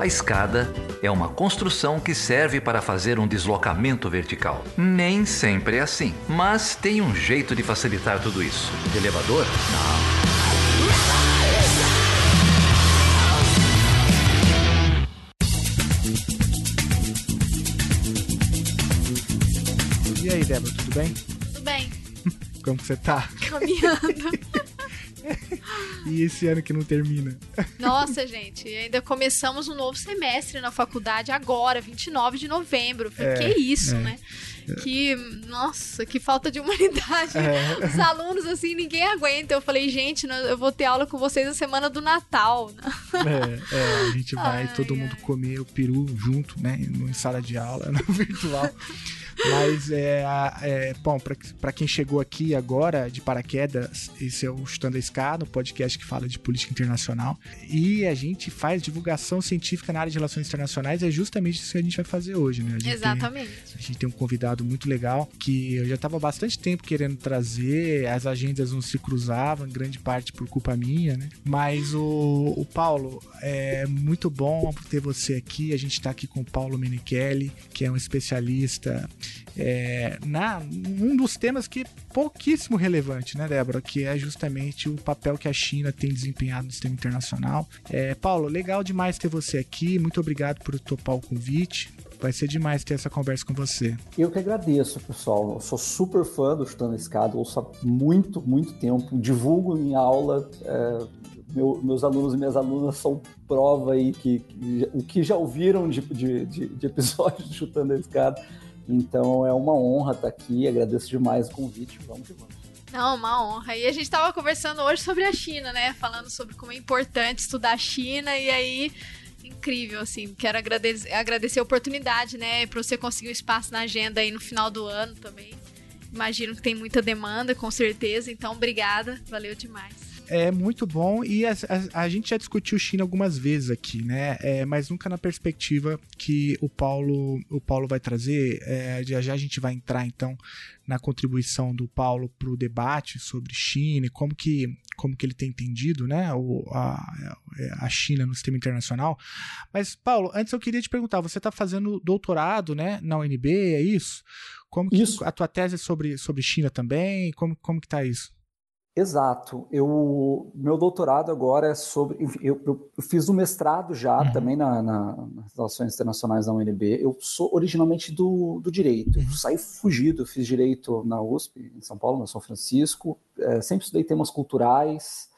A escada é uma construção que serve para fazer um deslocamento vertical. Nem sempre é assim, mas tem um jeito de facilitar tudo isso. De elevador? Não. E aí, Débora, tudo bem? Tudo bem. Como que você tá? Caminhando. e esse ano que não termina? Nossa, gente, ainda começamos um novo semestre na faculdade agora, 29 de novembro. É, que isso, é. né? Que, noxa, que falta de humanidade. É. Os alunos, assim, ninguém aguenta. Eu falei, gente, eu vou ter aula com vocês na semana do Natal. É, é, a gente vai Ai, todo mundo comer o peru junto, né? Em sala de aula, no virtual. Mas é, é bom, pra quem chegou aqui agora de paraquedas, esse é o Chutando a Escada, um podcast que fala de política internacional. E a gente faz divulgação científica na área de relações internacionais, é justamente isso que a gente vai fazer hoje, né? A gente tem- Exatamente. a gente tem um convidado muito legal que eu já estava há bastante tempo querendo trazer, as agendas não se cruzavam, em grande parte por culpa minha, né? Mas o, o Paulo, é muito bom ter você aqui. A gente está aqui com o Paulo Menichelli, que é um especialista é, na um dos temas que é pouquíssimo relevante, né, Débora? Que é justamente o papel que a China tem desempenhado no sistema internacional. É, Paulo, legal demais ter você aqui. Muito obrigado por topar o convite. Vai ser demais ter essa conversa com você. Eu que agradeço, pessoal. Eu sou super fã do Chutando a Escada, ouço há muito, muito tempo. Divulgo em aula. é, meu- meus alunos e minhas alunas são prova aí que, que o que já ouviram de, de, de, de episódios de Chutando a Escada. Então é uma honra estar aqui. Agradeço demais o convite. Vamos que vamos. Não, uma honra. E a gente tava conversando hoje sobre a China, né? Falando sobre como é importante estudar a China e aí incrível assim. Quero agradecer, agradecer a oportunidade, né, para você conseguir um espaço na agenda aí no final do ano também. Imagino que tem muita demanda, com certeza. Então, obrigada. Valeu demais. É muito bom e a, a- a gente já discutiu China algumas vezes aqui, né? É, mas nunca na perspectiva que o Paulo, o Paulo vai trazer. É, já já a gente vai entrar então na contribuição do Paulo para o debate sobre China e como que, como que ele tem entendido, né? O, a, a China no sistema internacional. Mas Paulo, antes eu queria te perguntar, você está fazendo doutorado, né? Na UNB, é isso? Como que Isso. a tua tese é sobre, sobre China também? Como, como que tá isso? Exato. Eu, meu doutorado agora é sobre. eu, eu- eu fiz um mestrado já Uhum. também na, na- nas Relações Internacionais da UNB. Eu sou originalmente do, do direito. Eu saí fugido, fiz direito na USP, em São Paulo, na São Francisco. Eh, sempre estudei temas culturais.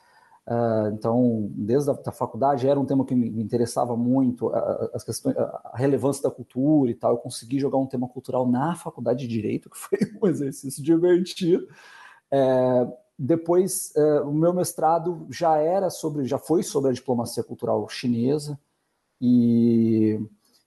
ah, então, desde a da faculdade era um tema que me, me interessava muito, a- a- as questões, a a relevância da cultura e tal. Eu consegui jogar um tema cultural na faculdade de direito, que foi um exercício divertido. É, depois, eh, o meu mestrado já era sobre, já foi sobre a diplomacia cultural chinesa e,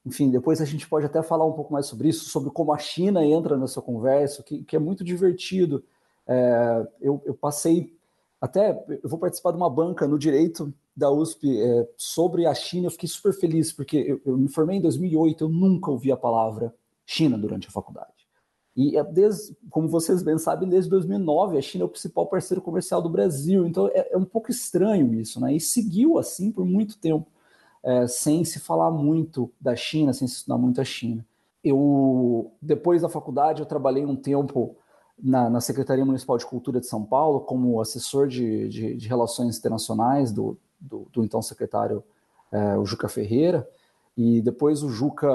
enfim, depois a gente pode até falar um pouco mais sobre isso, sobre como a China entra nessa conversa, que, que é muito divertido. Eh, eu, eu passei até, eu vou participar de uma banca no direito da USP eh, sobre a China. Eu fiquei super feliz porque eu, eu me formei em 2008, eu nunca ouvi a palavra China durante a faculdade. E é desde, como vocês bem sabem, desde 2009 a China é o principal parceiro comercial do Brasil. Então é, é um pouco estranho isso, né? E seguiu assim por muito tempo, é, sem se falar muito da China, sem se estudar muito a China. Eu depois da faculdade eu trabalhei um tempo na, na Secretaria Municipal de Cultura de São Paulo como assessor de, de, de relações internacionais do, do, do então secretário é, o Juca Ferreira e depois o Juca,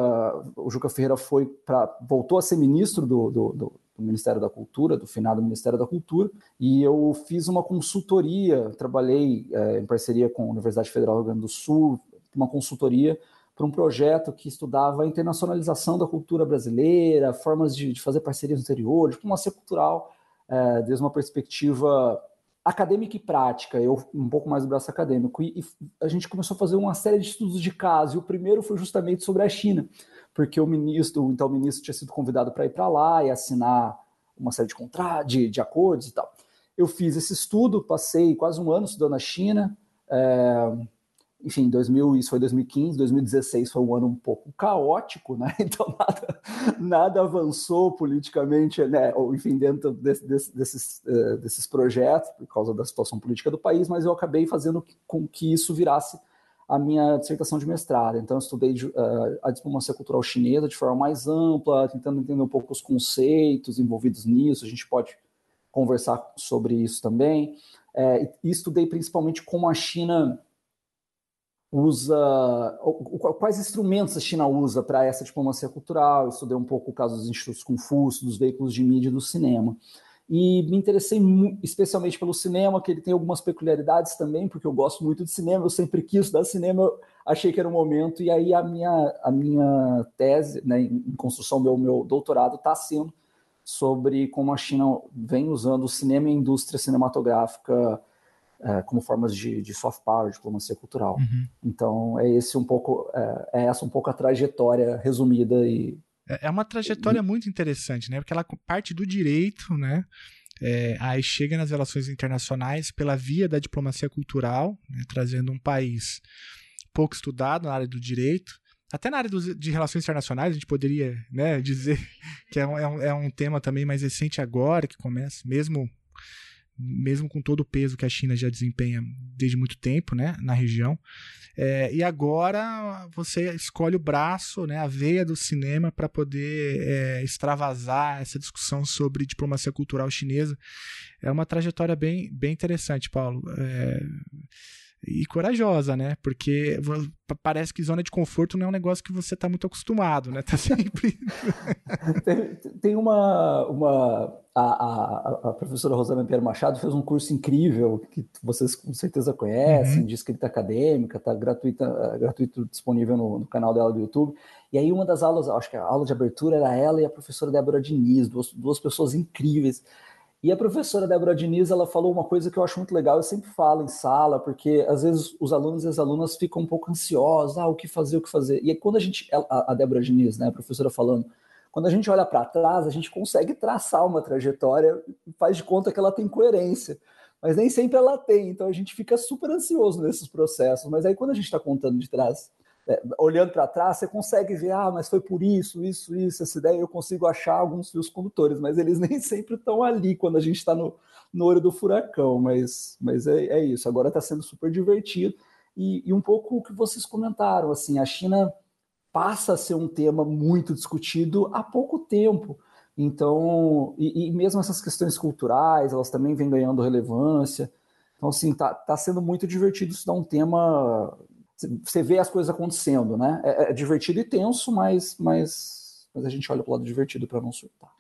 o Juca Ferreira foi para voltou a ser ministro do, do, do, do Ministério da Cultura, do finado Ministério da Cultura, e eu fiz uma consultoria, trabalhei é, em parceria com a Universidade Federal do Rio Grande do Sul, uma consultoria para um projeto que estudava a internacionalização da cultura brasileira, formas de, de fazer parcerias no exterior, diplomacia cultural, é, desde uma perspectiva acadêmica e prática, eu um pouco mais do braço acadêmico, e, e, a gente começou a fazer uma série de estudos de caso, e o primeiro foi justamente sobre a China, porque o ministro, o então ministro tinha sido convidado para ir para lá e assinar uma série de contratos, de, de, acordos e tal. Eu fiz esse estudo, passei quase um ano estudando a China, é, enfim, 2000, isso foi 2015, 2016 foi um ano um pouco caótico, né? Então nada, nada avançou politicamente, né? Ou, enfim, dentro desse, desse, desses, uh, desses projetos por causa da situação política do país, mas eu acabei fazendo com que isso virasse a minha dissertação de mestrado. Então, eu estudei uh, a diplomacia cultural chinesa de forma mais ampla, tentando entender um pouco os conceitos envolvidos nisso. A gente pode conversar sobre isso também. É, e estudei principalmente como a China usa, quais instrumentos a China usa para essa diplomacia cultural. Eu estudei um pouco o caso dos institutos Confúcio, dos veículos de mídia e do cinema e me interessei especialmente pelo cinema, que ele tem algumas peculiaridades também, porque eu gosto muito de cinema, eu sempre quis estudar cinema, eu achei que era o momento, e aí a minha, a minha tese né, em construção do meu, meu doutorado está sendo sobre como a China vem usando o cinema e a indústria cinematográfica é, como formas de, de, soft power, diplomacia cultural. Uhum. Então é esse um pouco é, é essa um pouco a trajetória resumida e é, é uma trajetória muito interessante, né? Porque ela parte do direito, né? É, aí chega nas relações internacionais pela via da diplomacia cultural, né? trazendo um país pouco estudado na área do direito, até na área do, de relações internacionais, a gente poderia né, dizer que é é, um, é um tema também mais recente agora, que começa, mesmo mesmo com todo o peso que a China já desempenha desde muito tempo né, na região. É, e agora você escolhe o braço, né, a veia do cinema para poder é, extravasar essa discussão sobre diplomacia cultural chinesa. É uma trajetória bem, bem interessante, Paulo. É, e corajosa, né? Porque parece que zona de conforto não é um negócio que você está muito acostumado, né? Tá sempre. tem, tem, uma. uma a, a, a, professora Rosana Pierre Machado fez um curso incrível que vocês com certeza conhecem, uhum. de escrita acadêmica, está gratuita, gratuito disponível no, no, canal dela do YouTube. E aí, uma das aulas, acho que a aula de abertura era ela e a professora Débora Diniz, duas, duas pessoas incríveis. E a professora Débora Diniz, ela falou uma coisa que eu acho muito legal, eu sempre falo em sala, porque às vezes os alunos e as alunas ficam um pouco ansiosos, ah, o que fazer, o que fazer. E aí, quando a gente, a, Débora Diniz, né, a professora falando, quando a gente olha para trás, a gente consegue traçar uma trajetória faz de conta que ela tem coerência. Mas nem sempre ela tem, então a gente fica super ansioso nesses processos. Mas aí quando a gente está contando de trás é, olhando para trás, você consegue ver, ah, mas foi por isso, isso, isso, essa ideia, eu consigo achar alguns fios condutores, mas eles nem sempre estão ali quando a gente está no, no olho do furacão, mas, mas é, é isso, agora está sendo super divertido, e, e um pouco o que vocês comentaram, assim, a China passa a ser um tema muito discutido há pouco tempo, então, e, e mesmo essas questões culturais, elas também vêm ganhando relevância, então, assim, tá, tá sendo muito divertido estudar um tema você vê as coisas acontecendo, né? É, é divertido e tenso, mas, mas, mas a gente olha para o lado divertido para não surtar.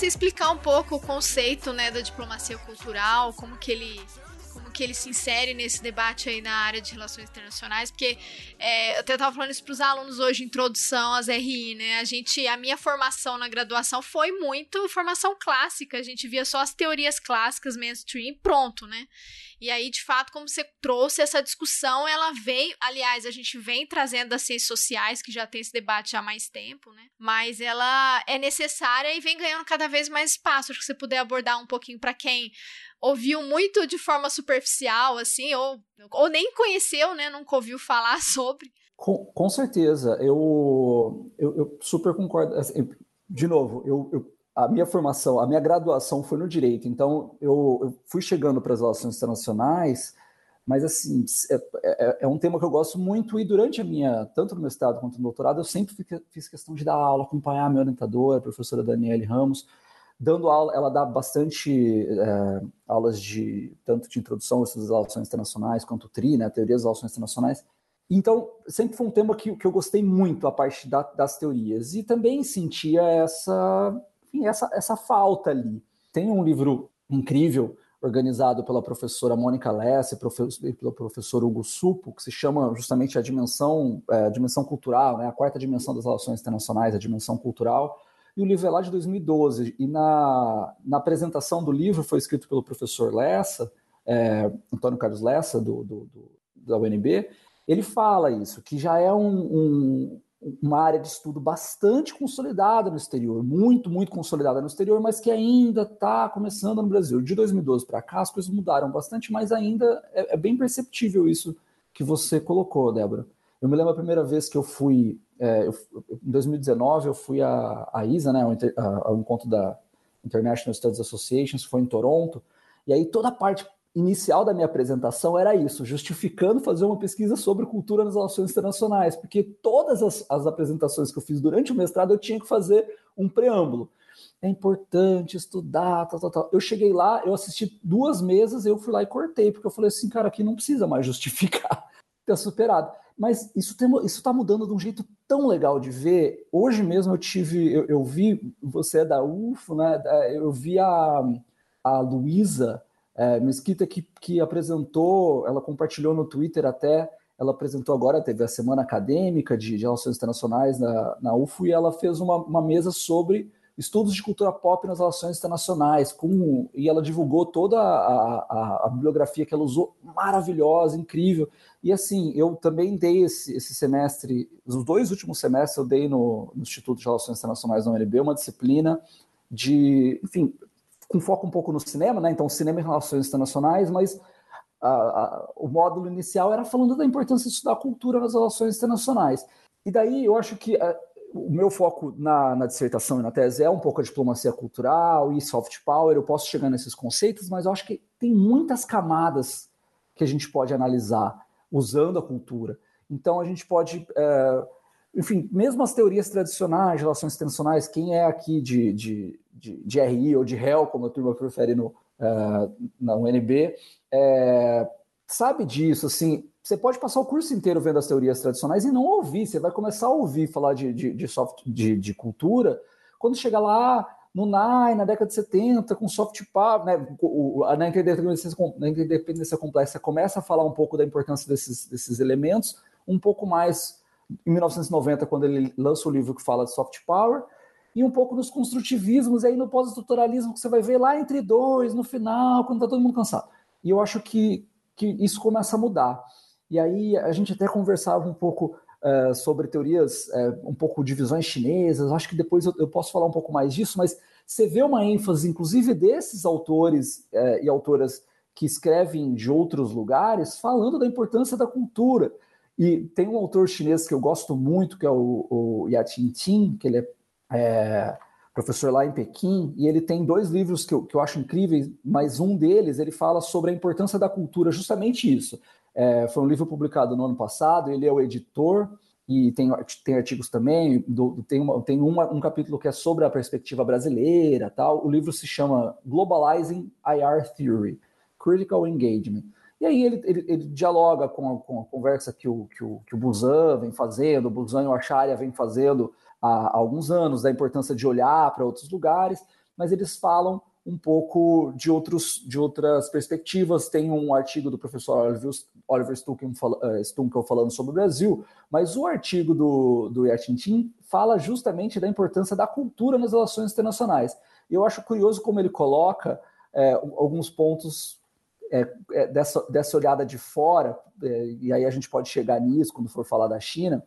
Você explicar um pouco o conceito, né, da diplomacia cultural, como que ele que ele se insere nesse debate aí na área de relações internacionais, porque é, eu até estava falando isso para os alunos hoje, introdução às RI, né? A gente, a minha formação na graduação foi muito formação clássica, a gente via só as teorias clássicas mainstream, pronto, né? E aí, de fato, como você trouxe essa discussão, ela vem, aliás, a gente vem trazendo das ciências sociais, que já tem esse debate há mais tempo, né? Mas ela é necessária e vem ganhando cada vez mais espaço. Acho que você puder abordar um pouquinho para quem ouviu muito de forma superficial, assim, ou, ou nem conheceu, né? Nunca ouviu falar sobre. Com, com certeza, eu, eu, eu super concordo. Assim, de novo, eu, eu a minha formação, a minha graduação foi no direito, então eu, eu fui chegando para as relações internacionais, mas assim, é, é, é, um tema que eu gosto muito e durante a minha, tanto no mestrado quanto no doutorado, eu sempre fiz questão de dar aula, acompanhar a minha orientadora, a professora Daniele Ramos, dando aula, ela dá bastante é, aulas de, tanto de introdução às relações internacionais, quanto TRI, né, teoria das relações internacionais, então, sempre foi um tema que, que eu gostei muito, a parte da, das teorias. E também sentia essa enfim, essa, essa falta ali. Tem um livro incrível organizado pela professora Mônica Lessa e pelo professor Hugo Supo, que se chama justamente a dimensão, é, a dimensão cultural, né, a quarta dimensão das relações internacionais, a dimensão cultural, e o livro é lá de 2012, e na, na apresentação do livro foi escrito pelo professor Lessa, é, Antônio Carlos Lessa, do, do, do, da UNB, ele fala isso, que já é um, um uma área de estudo bastante consolidada no exterior, muito, muito consolidada no exterior, mas que ainda está começando no Brasil. De 2012 para cá, as coisas mudaram bastante, mas ainda é, é, bem perceptível isso que você colocou, Débora. Eu me lembro a primeira vez que eu fui, é, eu, em 2019, eu fui a, a ISA, né, ao, encontro da International Studies Association, foi em Toronto, e aí toda a parte inicial da minha apresentação era isso, justificando fazer uma pesquisa sobre cultura nas relações internacionais, porque todas as, as, apresentações que eu fiz durante o mestrado eu tinha que fazer um preâmbulo. É importante estudar, tal, tal, tal. Eu cheguei lá, eu assisti duas mesas, eu fui lá e cortei, porque eu falei assim, cara, aqui não precisa mais justificar, ter superado. Mas isso está mudando de um jeito tão legal de ver. Hoje mesmo eu tive, eu, eu vi, você é da UFO, né? Eu vi a, a Luísa, é, Mesquita que, que apresentou, ela compartilhou no Twitter até, ela apresentou agora, teve a Semana Acadêmica de, de Relações Internacionais na, na UFO, e ela fez uma, uma mesa sobre estudos de cultura pop nas relações internacionais, com, e ela divulgou toda a, a, a, bibliografia que ela usou, maravilhosa, incrível. E assim, eu também dei esse, esse semestre, os dois últimos semestres eu dei no, no Instituto de Relações Internacionais da UNB, uma disciplina de, enfim, com foco um pouco no cinema, né? Então, cinema e relações internacionais, mas a, a, o módulo inicial era falando da importância de estudar cultura nas relações internacionais. E daí eu acho que a, é, o meu foco na, na, dissertação e na tese é um pouco a diplomacia cultural e soft power. Eu posso chegar nesses conceitos, mas eu acho que tem muitas camadas que a gente pode analisar usando a cultura. Então a gente pode. É, enfim, mesmo as teorias tradicionais, relações internacionais, quem é aqui de, de, de, de RI ou de REL, como a turma prefere no, uh, na UNB, é, sabe disso, assim, você pode passar o curso inteiro vendo as teorias tradicionais e não ouvir, você vai começar a ouvir falar de, de, de, soft, de, de cultura, quando chegar lá no NAI, na década de 70, com soft power, né, na, interdependência, na interdependência complexa, começa a falar um pouco da importância desses, desses elementos, um pouco mais em 1990, quando ele lança o livro que fala de soft power, e um pouco nos construtivismos, e aí no pós-estruturalismo que você vai ver lá entre dois, no final, quando está todo mundo cansado. E eu acho que, que isso começa a mudar. E aí a gente até conversava um pouco uh, sobre teorias, uh, um pouco de visões chinesas, acho que depois eu, eu, posso falar um pouco mais disso, mas você vê uma ênfase, inclusive, desses autores uh, e autoras que escrevem de outros lugares, falando da importância da cultura, e tem um autor chinês que eu gosto muito, que é o, o Yatin Tin, que ele é, é, professor lá em Pequim, e ele tem dois livros que eu, que eu acho incríveis, mas um deles ele fala sobre a importância da cultura, justamente isso. É, foi um livro publicado no ano passado, ele é o editor, e tem, tem artigos também, do, tem, uma, tem uma, um capítulo que é sobre a perspectiva brasileira, tal. O livro se chama Globalizing IR Theory, Critical Engagement. E aí ele, ele, ele dialoga com a, com a, conversa que o, que, o, que o Busan vem fazendo, o Busan e o Acharya vem fazendo há, há alguns anos, da importância de olhar para outros lugares, mas eles falam um pouco de, outros, de outras perspectivas. Tem um artigo do professor Oliver, Oliver Stunkel, uh, Stunkel falando sobre o Brasil, mas o artigo do, do Yatintin fala justamente da importância da cultura nas relações internacionais. E eu acho curioso como ele coloca é, alguns pontos é, dessa, dessa olhada de fora, é, e aí a gente pode chegar nisso quando for falar da China,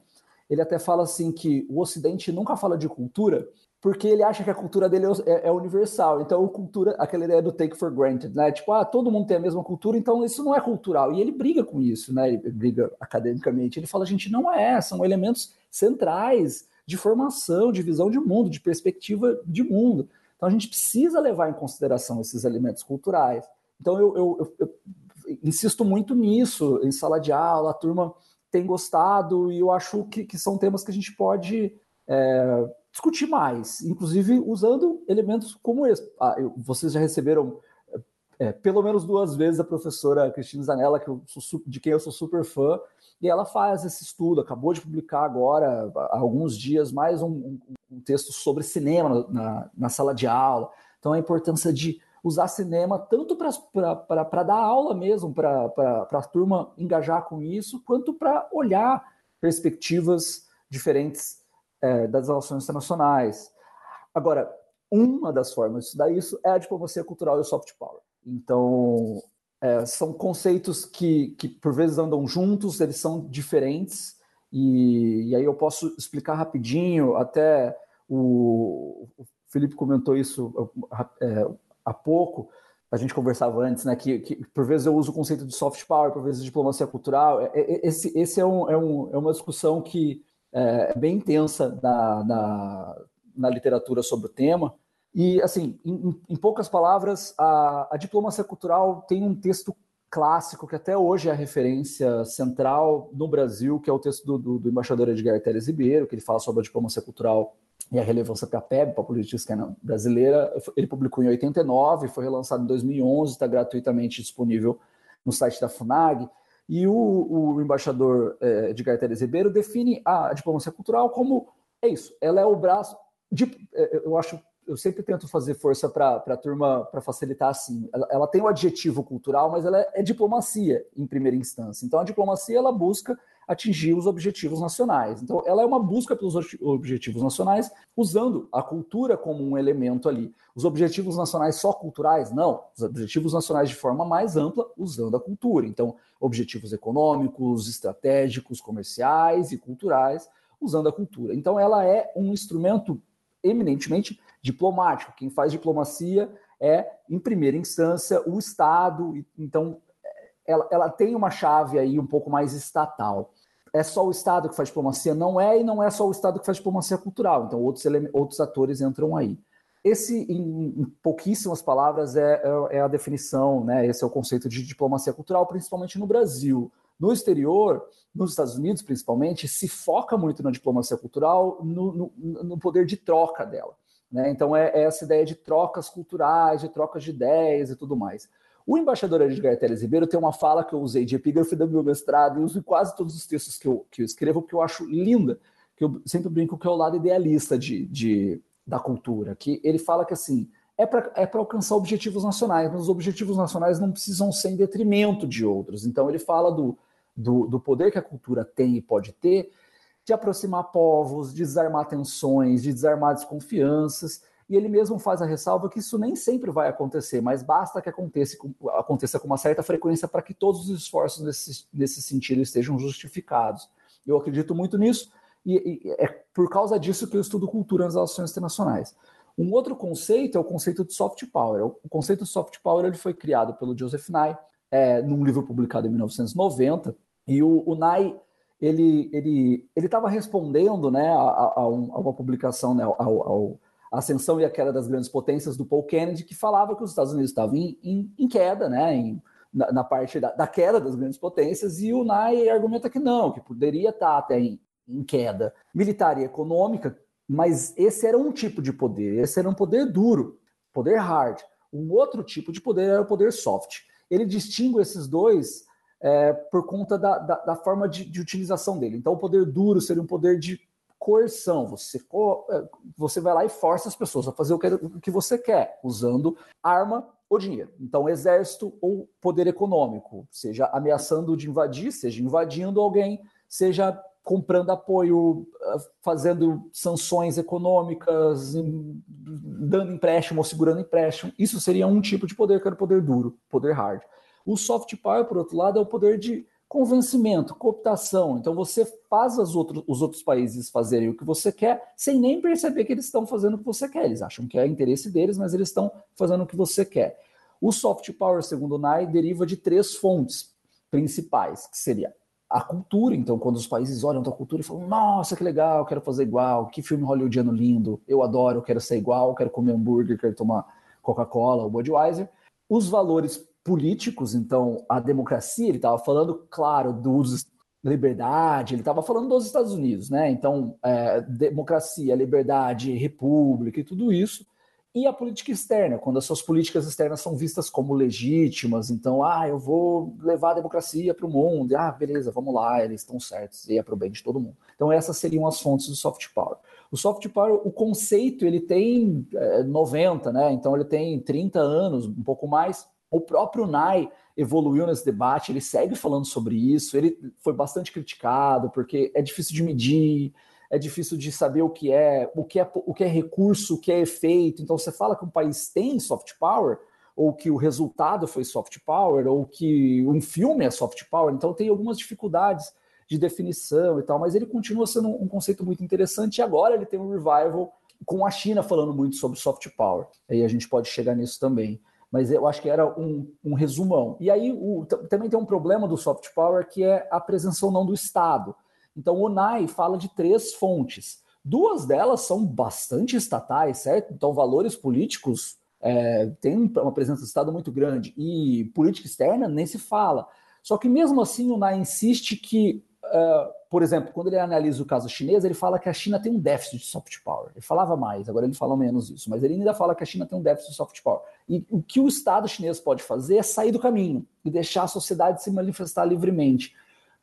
ele até fala assim que o Ocidente nunca fala de cultura porque ele acha que a cultura dele é, é universal. Então, cultura, aquela ideia do take for granted, né? Tipo, ah, todo mundo tem a mesma cultura, então isso não é cultural. E ele briga com isso, né? Ele briga academicamente. Ele fala, gente, não é, são elementos centrais de formação, de visão de mundo, de perspectiva de mundo. Então, a gente precisa levar em consideração esses elementos culturais. Então eu, eu, eu, eu, insisto muito nisso, em sala de aula, a turma tem gostado e eu acho que, que são temas que a gente pode é, discutir mais, inclusive usando elementos como esse. Ah, vocês já receberam é, pelo menos duas vezes a professora Cristina Zanella, que sou, de quem eu sou super fã, e ela faz esse estudo, acabou de publicar agora, há alguns dias, mais um, um, um texto sobre cinema na, na, sala de aula. Então, a importância de usar cinema tanto para dar aula mesmo, para a turma engajar com isso, quanto para olhar perspectivas diferentes é, das relações internacionais. Agora, uma das formas de estudar isso é a diplomacia cultural e o soft power. Então, é, são conceitos que, que, por vezes, andam juntos, eles são diferentes, e, e aí eu posso explicar rapidinho, até o, o Felipe comentou isso é, há pouco, a gente conversava antes, né, que, que, por vezes eu uso o conceito de soft power, por vezes diplomacia cultural. É, é, esse, esse é, um, é, um, é uma discussão que é bem intensa na, na, na literatura sobre o tema. E, assim, em, em poucas palavras, a, a, diplomacia cultural tem um texto clássico que até hoje é a referência central no Brasil, que é o texto do, do, do embaixador Edgar Teres Ribeiro, que ele fala sobre a diplomacia cultural e a relevância para a PEB, para a política externa brasileira. Ele publicou em 89, foi relançado em 2011, está gratuitamente disponível no site da FUNAG. E o, o embaixador é, Edgar Teres Ribeiro define a diplomacia cultural como é isso, ela é o braço. De, é, eu acho eu sempre tento fazer força para a turma para facilitar assim. Ela, ela, tem o adjetivo cultural, mas ela é, é, diplomacia em primeira instância. Então a diplomacia ela busca atingir os objetivos nacionais. Então ela é uma busca pelos objetivos nacionais usando a cultura como um elemento ali. Os objetivos nacionais só culturais? Não. Os objetivos nacionais de forma mais ampla usando a cultura. Então objetivos econômicos, estratégicos, comerciais e culturais usando a cultura. Então ela é um instrumento eminentemente diplomático. Quem faz diplomacia é, em primeira instância, o Estado. Então, ela, ela tem uma chave aí um pouco mais estatal. É só o Estado que faz diplomacia? Não é, e não é só o Estado que faz diplomacia cultural. Então, outros, outros atores entram aí. Esse, em, pouquíssimas palavras, é, é, é, a definição, né? esse é o conceito de diplomacia cultural, principalmente no Brasil. No exterior, nos Estados Unidos principalmente, se foca muito na diplomacia cultural, no, no, no poder de troca dela. Né? Então, é, é, essa ideia de trocas culturais, de trocas de ideias e tudo mais. O embaixador Edgar Teles Ribeiro tem uma fala que eu usei de epígrafe do meu mestrado e uso em quase todos os textos que eu, que eu escrevo, que eu acho linda, que eu sempre brinco que é o lado idealista de, de da cultura, que ele fala que assim, é para é alcançar objetivos nacionais, mas os objetivos nacionais não precisam ser em detrimento de outros. Então ele fala do, do, do poder que a cultura tem e pode ter, de aproximar povos, de desarmar tensões, de desarmar desconfianças. E ele mesmo faz a ressalva que isso nem sempre vai acontecer, mas basta que aconteça, aconteça com uma certa frequência para que todos os esforços nesse, nesse sentido estejam justificados. Eu acredito muito nisso, e, e é por causa disso que eu estudo cultura nas relações internacionais. Um outro conceito é o conceito de soft power. O conceito de soft power ele foi criado pelo Joseph Nye, é, num livro publicado em 1990, e o, o Nye ele ele ele estava respondendo né, a, a, a, uma publicação, né, ao, ao, a ascensão e a queda das grandes potências do Paul Kennedy, que falava que os Estados Unidos estavam em, em, em queda, né, em, na, na, parte da, da, queda das grandes potências, e o Nye argumenta que não, que poderia estar até em, em queda militar e econômica, mas esse era um tipo de poder, esse era um poder duro, poder hard. Um outro tipo de poder era o poder soft. Ele distingue esses dois é, por conta da, da, da forma de, de, utilização dele. Então, o poder duro seria um poder de coerção. Você, é, você vai lá e força as pessoas a fazer o que, você quer, usando arma ou dinheiro. Então, exército ou poder econômico, seja ameaçando de invadir, seja invadindo alguém, seja comprando apoio, ah, fazendo sanções econômicas, dando empréstimo ou segurando empréstimo. Isso seria um tipo de poder que era o poder duro, poder hard. O soft power, por outro lado, é o poder de convencimento, cooptação. Então você faz os outros, os outros países fazerem o que você quer, sem nem perceber que eles estão fazendo o que você quer. Eles acham que é interesse deles, mas eles estão fazendo o que você quer. O soft power, segundo o NAI, deriva de três fontes principais, que seria a cultura. Então, quando os países olham para a cultura e falam, nossa, que legal, quero fazer igual, que filme hollywoodiano lindo, eu adoro, quero ser igual, quero comer hambúrguer, quero tomar Coca-Cola ou Budweiser. Os valores políticos, então a democracia, ele estava falando, claro, dos liberdade, ele estava falando dos Estados Unidos, né? Então, é, democracia, liberdade, república e tudo isso. E a política externa, quando as suas políticas externas são vistas como legítimas, então, ah, eu vou levar a democracia para o mundo, ah, beleza, vamos lá, eles estão certos, e é para o bem de todo mundo. Então, essas seriam as fontes do soft power. O soft power, o conceito, ele tem é, 90, né? Então ele tem 30 anos, um pouco mais. O próprio NAI evoluiu nesse debate, ele segue falando sobre isso, ele foi bastante criticado, porque é difícil de medir, é difícil de saber o que é, o que é, o que é recurso, o que é efeito. Então você fala que um país tem soft power, ou que o resultado foi soft power, ou que um filme é soft power, então tem algumas dificuldades de definição e tal, mas ele continua sendo um conceito muito interessante e agora ele tem um revival com a China falando muito sobre soft power. Aí a gente pode chegar nisso também mas eu acho que era um, um resumão. E aí o, também tem um problema do soft power que é a presença ou não do Estado. Então o NAI fala de três fontes. Duas delas são bastante estatais, certo? Então valores políticos é, têm uma presença do Estado muito grande e política externa nem se fala. Só que mesmo assim o NAI insiste que por exemplo, quando ele analisa o caso chinês, ele fala que a China tem um déficit de soft power. Ele falava mais, agora ele fala menos isso, mas ele ainda fala que a China tem um déficit de soft power. E o que o Estado chinês pode fazer é sair do caminho e deixar a sociedade se manifestar livremente.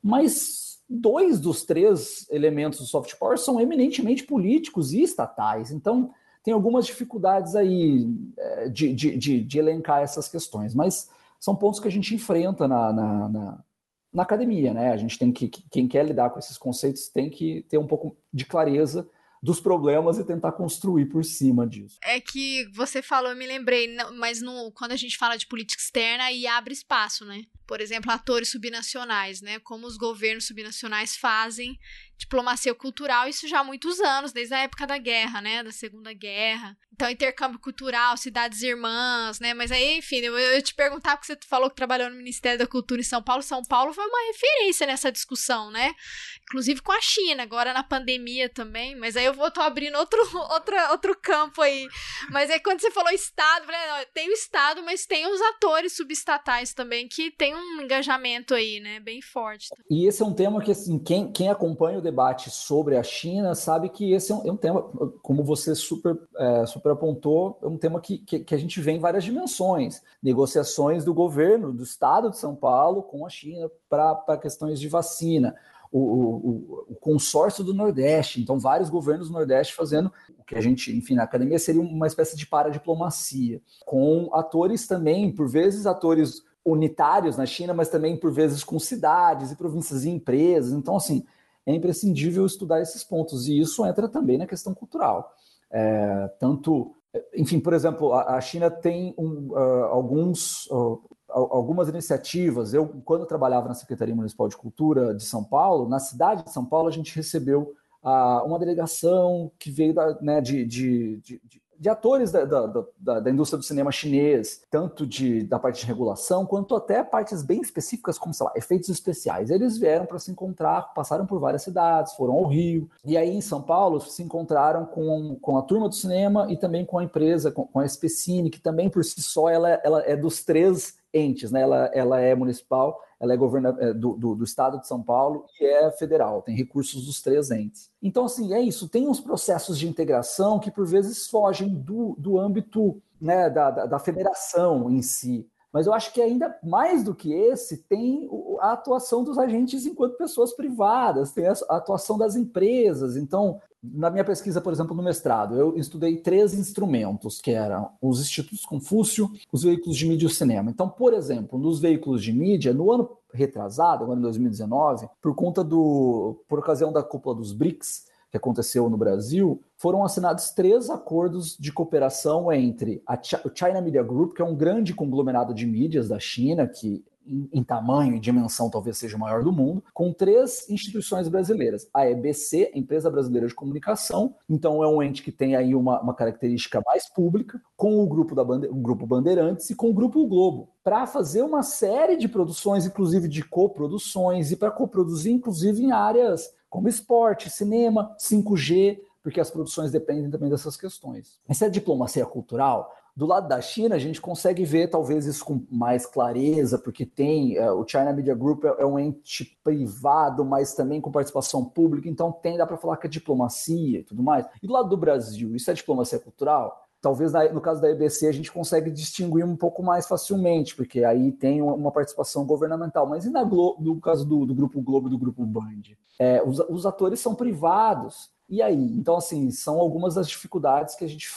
Mas dois dos três elementos do soft power são eminentemente políticos e estatais. Então, tem algumas dificuldades aí é, de, de, de, de elencar essas questões, mas são pontos que a gente enfrenta na, na, na na academia, né? A gente tem que, quem quer lidar com esses conceitos tem que ter um pouco de clareza dos problemas e tentar construir por cima disso. É que você falou, eu me lembrei, mas no, quando a gente fala de política externa, aí abre espaço, né? Por exemplo, atores subnacionais, né? Como os governos subnacionais fazem diplomacia cultural, isso já há muitos anos, desde a época da guerra, né? Da Segunda Guerra. Então, intercâmbio cultural, cidades irmãs, né? Mas aí, enfim, eu, eu te perguntar, porque você falou que trabalhou no Ministério da Cultura em São Paulo. São Paulo foi uma referência nessa discussão, né? Inclusive com a China, agora na pandemia também. Mas aí eu vou tô abrindo outro, outro, outro campo aí. Mas aí quando você falou Estado, falei, não, tem o Estado, mas tem os atores subestatais também, que tem um engajamento aí, né? Bem forte. E esse é um tema que, assim, quem, quem acompanha o debate sobre a China sabe que esse é um, é um tema, como você super, é, super apontou, é um tema que, que, que, a gente vê em várias dimensões. Negociações do governo, do Estado de São Paulo com a China para questões de vacina. O, o, o, consórcio do Nordeste, então vários governos do Nordeste fazendo o que a gente, enfim, na academia seria uma espécie de paradiplomacia, com atores também, por vezes atores unitários na China, mas também por vezes com cidades e províncias e empresas. Então, assim, é imprescindível estudar esses pontos, e isso entra também na questão cultural. É, tanto, enfim, por exemplo, a, a China tem um, uh, alguns, uh, algumas iniciativas. Eu, quando eu trabalhava na Secretaria Municipal de Cultura de São Paulo, na cidade de São Paulo, a gente recebeu uh, uma delegação que veio da, né, de, de, de, de de atores da, da, da, da, indústria do cinema chinês, tanto de, da parte de regulação, quanto até partes bem específicas, como, sei lá, efeitos especiais. Eles vieram para se encontrar, passaram por várias cidades, foram ao Rio, e aí em São Paulo se encontraram com, com a turma do cinema e também com a empresa, com, com a Especine, que também por si só ela, ela é dos três entes, né? ela, ela é municipal, ela é, governa é, do, do, do, estado de São Paulo e é federal, tem recursos dos três entes. Então, assim, é isso, tem uns processos de integração que por vezes fogem do, do âmbito né, da, da, da federação em si. Mas eu acho que ainda mais do que esse, tem a atuação dos agentes enquanto pessoas privadas, tem a atuação das empresas. Então, na minha pesquisa, por exemplo, no mestrado, eu estudei três instrumentos, que eram os institutos Confúcio, os veículos de mídia e o cinema. Então, por exemplo, nos veículos de mídia, no ano retrasado, agora em 2019, por conta do, por ocasião da cúpula dos BRICS, que aconteceu no Brasil, foram assinados três acordos de cooperação entre a China Media Group, que é um grande conglomerado de mídias da China, que em, tamanho e dimensão talvez seja o maior do mundo, com três instituições brasileiras. A EBC, Empresa Brasileira de Comunicação, então é um ente que tem aí uma, uma característica mais pública, com o grupo, da Bande o grupo Bandeirantes e com o Grupo Globo, para fazer uma série de produções, inclusive de coproduções, e para coproduzir, inclusive, em áreas como esporte, cinema, 5G, porque as produções dependem também dessas questões. Essa é diplomacia cultural do lado da China, a gente consegue ver talvez isso com mais clareza, porque tem é, o China Media Group é, é, um ente privado, mas também com participação pública, então tem dá para falar que é diplomacia e tudo mais. E do lado do Brasil, isso é diplomacia cultural? Talvez no caso da EBC a gente consegue distinguir um pouco mais facilmente, porque aí tem uma participação governamental. Mas e na Globo, no caso do, do Grupo Globo e do Grupo Band? É, os, os atores são privados E aí? Então, assim, são algumas das dificuldades que a gente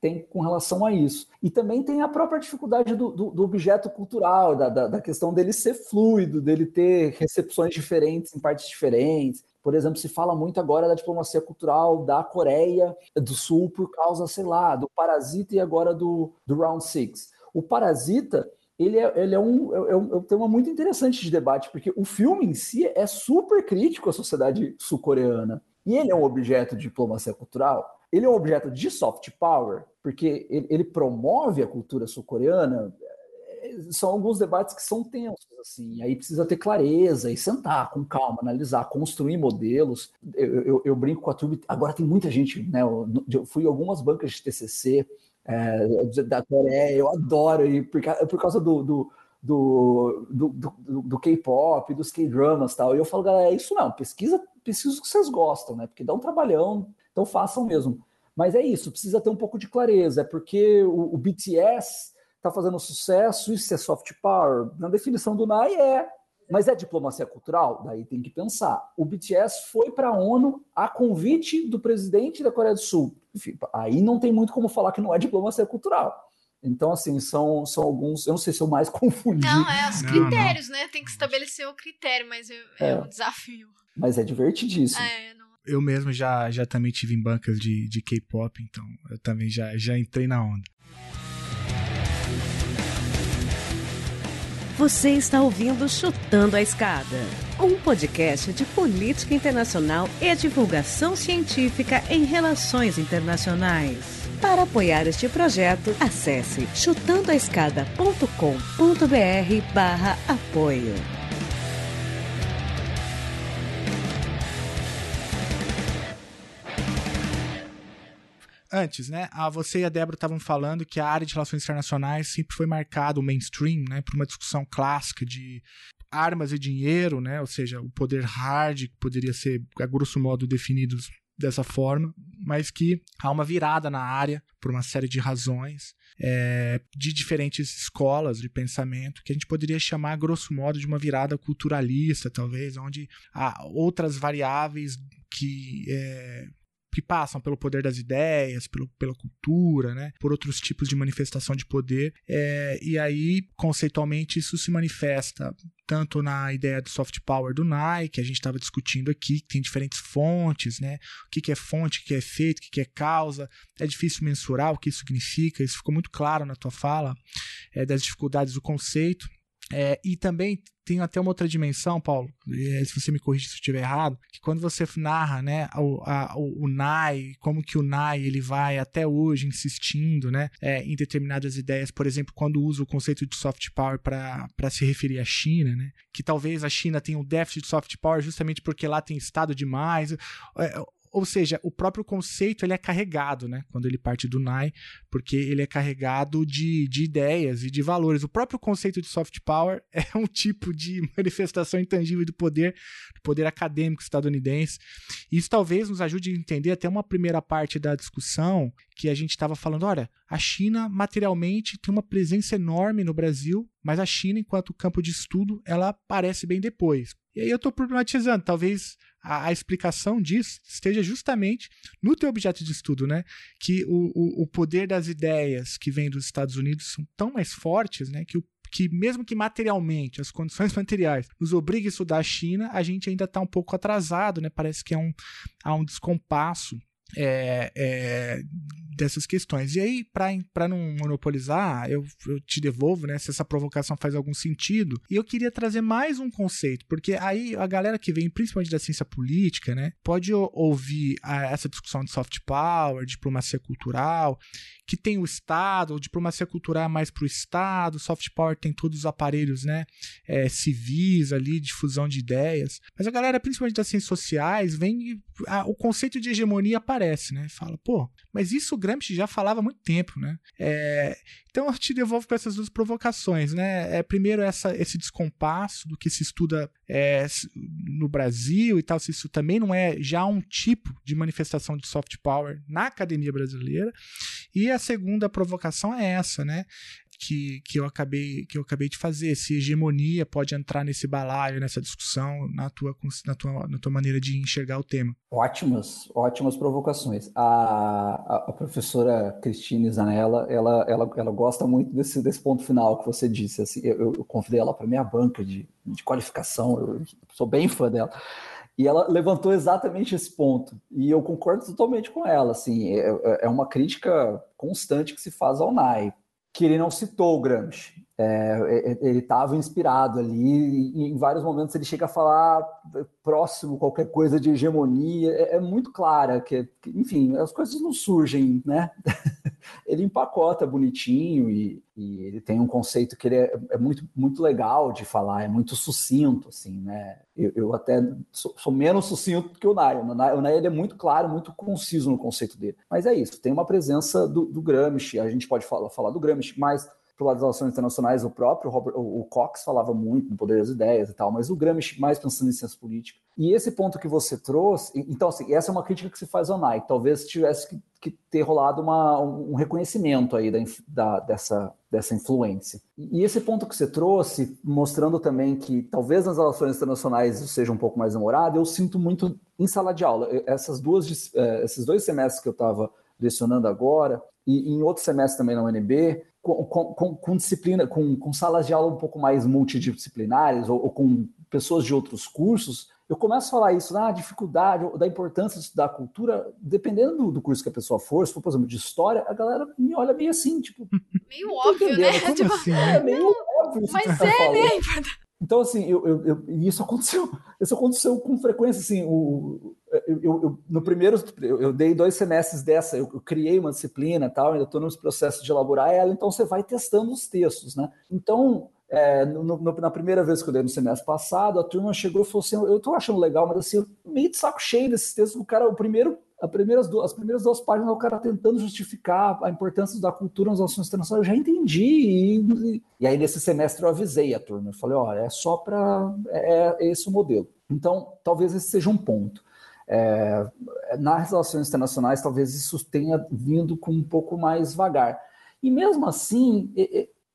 tem com relação a isso. E também tem a própria dificuldade do, do, do objeto cultural, da, da, da, questão dele ser fluido, dele ter recepções diferentes em partes diferentes. Por exemplo, se fala muito agora da diplomacia cultural da Coreia do Sul por causa, sei lá, do Parasita e agora do, do Round Six. O Parasita, ele é, ele é, um, é, um, é um tema muito interessante de debate, porque o filme em si é super crítico à sociedade sul-coreana. E ele é um objeto de diplomacia cultural, ele é um objeto de soft power, porque ele, ele promove a cultura sul-coreana. É, são alguns debates que são tensos, assim, aí precisa ter clareza e sentar com calma, analisar, construir modelos. Eu, eu, eu brinco com a turma, agora tem muita gente, né? Eu, eu fui em algumas bancas de TCC é, da Coreia, eu adoro, e por, por causa do, do do, do, do, do K-pop, dos K-dramas tal. E eu falo, galera, é isso não, pesquisa, pesquisa o que vocês gostam, né? Porque dá um trabalhão, então façam mesmo. Mas é isso, precisa ter um pouco de clareza, é porque o, o BTS está fazendo sucesso, isso é soft power. Na definição do NAI é, mas é diplomacia cultural? Daí tem que pensar. O BTS foi para a ONU a convite do presidente da Coreia do Sul. Enfim, aí não tem muito como falar que não é diplomacia cultural. Então, assim, são, são alguns. Eu não sei se eu mais confundi. Não, é os critérios, não, não. né? Tem que estabelecer o critério, mas é, é, um desafio. Mas é divertidíssimo. É, não... Eu mesmo já, já também tive em bancas de, de K-pop, então eu também já, já entrei na onda. Você está ouvindo Chutando a Escada, um podcast de política internacional e divulgação científica em relações internacionais. Para apoiar este projeto, acesse chutandoaescada.com.br barra apoio. antes, né? A você e a Débora estavam falando que a área de relações internacionais sempre foi marcada, o mainstream, né, por uma discussão clássica de armas e dinheiro, né? Ou seja, o poder hard que poderia ser, a grosso modo, definido dessa forma, mas que há uma virada na área por uma série de razões é, de diferentes escolas de pensamento que a gente poderia chamar, grosso modo, de uma virada culturalista, talvez, onde há outras variáveis que é, que passam pelo poder das ideias, pelo, pela cultura, né, por outros tipos de manifestação de poder. É, e aí, conceitualmente, isso se manifesta tanto na ideia do soft power do Nike, que a gente estava discutindo aqui, que tem diferentes fontes, né? O que, que é fonte, o que é efeito, o que, que é causa. É difícil mensurar o que isso significa, isso ficou muito claro na tua fala, é, das dificuldades do conceito. É, e também tem até uma outra dimensão, Paulo, é, se você me corrige se eu estiver errado, que quando você narra né, o, a, o, o NAI, como que o NAI ele vai até hoje insistindo né, é, em determinadas ideias, por exemplo, quando usa o conceito de soft power para se referir à China, né, que talvez a China tenha um déficit de soft power justamente porque lá tem Estado demais. Ou seja, o próprio conceito ele é carregado, né? Quando ele parte do NAI, porque ele é carregado de, de ideias e de valores. O próprio conceito de soft power é um tipo de manifestação intangível do poder, do poder acadêmico estadunidense. Isso talvez nos ajude a entender até uma primeira parte da discussão que a gente estava falando. Olha, a China materialmente tem uma presença enorme no Brasil, mas a China, enquanto campo de estudo, ela aparece bem depois. E aí eu estou problematizando, talvez a, a, explicação disso esteja justamente no teu objeto de estudo, né? Que o, o, o, poder das ideias que vem dos Estados Unidos são tão mais fortes, né? Que, o, que mesmo que materialmente, as condições materiais nos obriguem a estudar a China, a gente ainda está um pouco atrasado, né? Parece que é um, há um descompasso é, é, dessas questões. E aí, para não monopolizar, eu, eu, te devolvo, né? Se essa provocação faz algum sentido. E eu queria trazer mais um conceito, porque aí a galera que vem, principalmente da ciência política, né, pode ouvir a, essa discussão de soft power, diplomacia cultural, que tem o Estado, diplomacia cultural é mais para o Estado, soft power tem todos os aparelhos né, é, civis ali, difusão de ideias. Mas a galera, principalmente das ciências sociais, vem a, o conceito de hegemonia aparece, né? Fala, pô, mas isso o Gramsci já falava há muito tempo, né? É, então eu te devolvo com essas duas provocações, né? É, primeiro essa, esse descompasso do que se estuda é, no Brasil e tal, se isso também não é já um tipo de manifestação de soft power na academia brasileira. E a segunda provocação é essa, né? Que, que, eu acabei, que eu acabei de fazer. Se hegemonia pode entrar nesse balaio, nessa discussão, na tua, na tua, na tua maneira de enxergar o tema. Ótimas, ótimas provocações. A, a, professora Cristine Zanella, ela, ela, ela gosta muito desse, desse ponto final que você disse. Assim, eu, eu convidei ela para minha banca de, de qualificação, eu sou bem fã dela. E ela levantou exatamente esse ponto. E eu concordo totalmente com ela. Assim, é, é uma crítica constante que se faz ao NAI, que ele não citou o Gramsci. É, é, é ele estava inspirado ali, e em vários momentos ele chega a falar próximo qualquer coisa de hegemonia, é, é muito clara que, que, enfim, as coisas não surgem, né? ele empacota bonitinho e, e, ele tem um conceito que ele é, é, muito, muito legal de falar, é muito sucinto, assim, né? Eu, eu até sou, sou, menos sucinto que o Naya. O Naya, o Naya ele é muito claro, muito conciso no conceito dele. Mas é isso, tem uma presença do, do Gramsci, a gente pode falar, falar do Gramsci, mas das relações internacionais, o próprio Robert, o Cox falava muito no Poder das Ideias e tal, mas o Gramsci mais pensando em ciência política. E esse ponto que você trouxe, então, assim, essa é uma crítica que se faz ao Nike. Talvez tivesse que, que ter rolado uma, um reconhecimento aí da, da, dessa, dessa influência. E esse ponto que você trouxe, mostrando também que talvez nas relações internacionais isso seja um pouco mais demorado, eu sinto muito em sala de aula. Essas duas, eh, esses dois semestres que eu estava lecionando agora, e em outro semestre também na UNB, com, com, com, disciplina, com, com salas de aula um pouco mais multidisciplinares ou, ou, com pessoas de outros cursos, eu começo a falar isso, da ah, dificuldade, da importância de estudar cultura, dependendo do, do, curso que a pessoa for, se for, por exemplo, de história, a galera me olha meio assim, tipo. Meio óbvio, né? Tipo, assim, é meio óbvio. Mas tá é, né? Então, assim, eu, eu, eu, isso aconteceu, isso aconteceu com frequência, assim, o, eu, eu no primeiro, eu, dei dois semestres dessa, eu, criei uma disciplina tal, ainda estou nos processos de elaborar ela, então você vai testando os textos, né? Então, é, no, no, na primeira vez que eu dei no semestre passado, a turma chegou e falou assim, eu estou achando legal, mas assim, eu meio de saco cheio desses textos, o cara, o primeiro primeiras duas, as primeiras duas páginas o cara tentando justificar a importância da cultura nas ações internacionais, eu já entendi. E, e aí, nesse semestre, eu avisei a turma. Eu falei: olha, é só para. É, é, esse o modelo. Então, talvez esse seja um ponto. É, nas relações internacionais, talvez isso tenha vindo com um pouco mais vagar. E mesmo assim,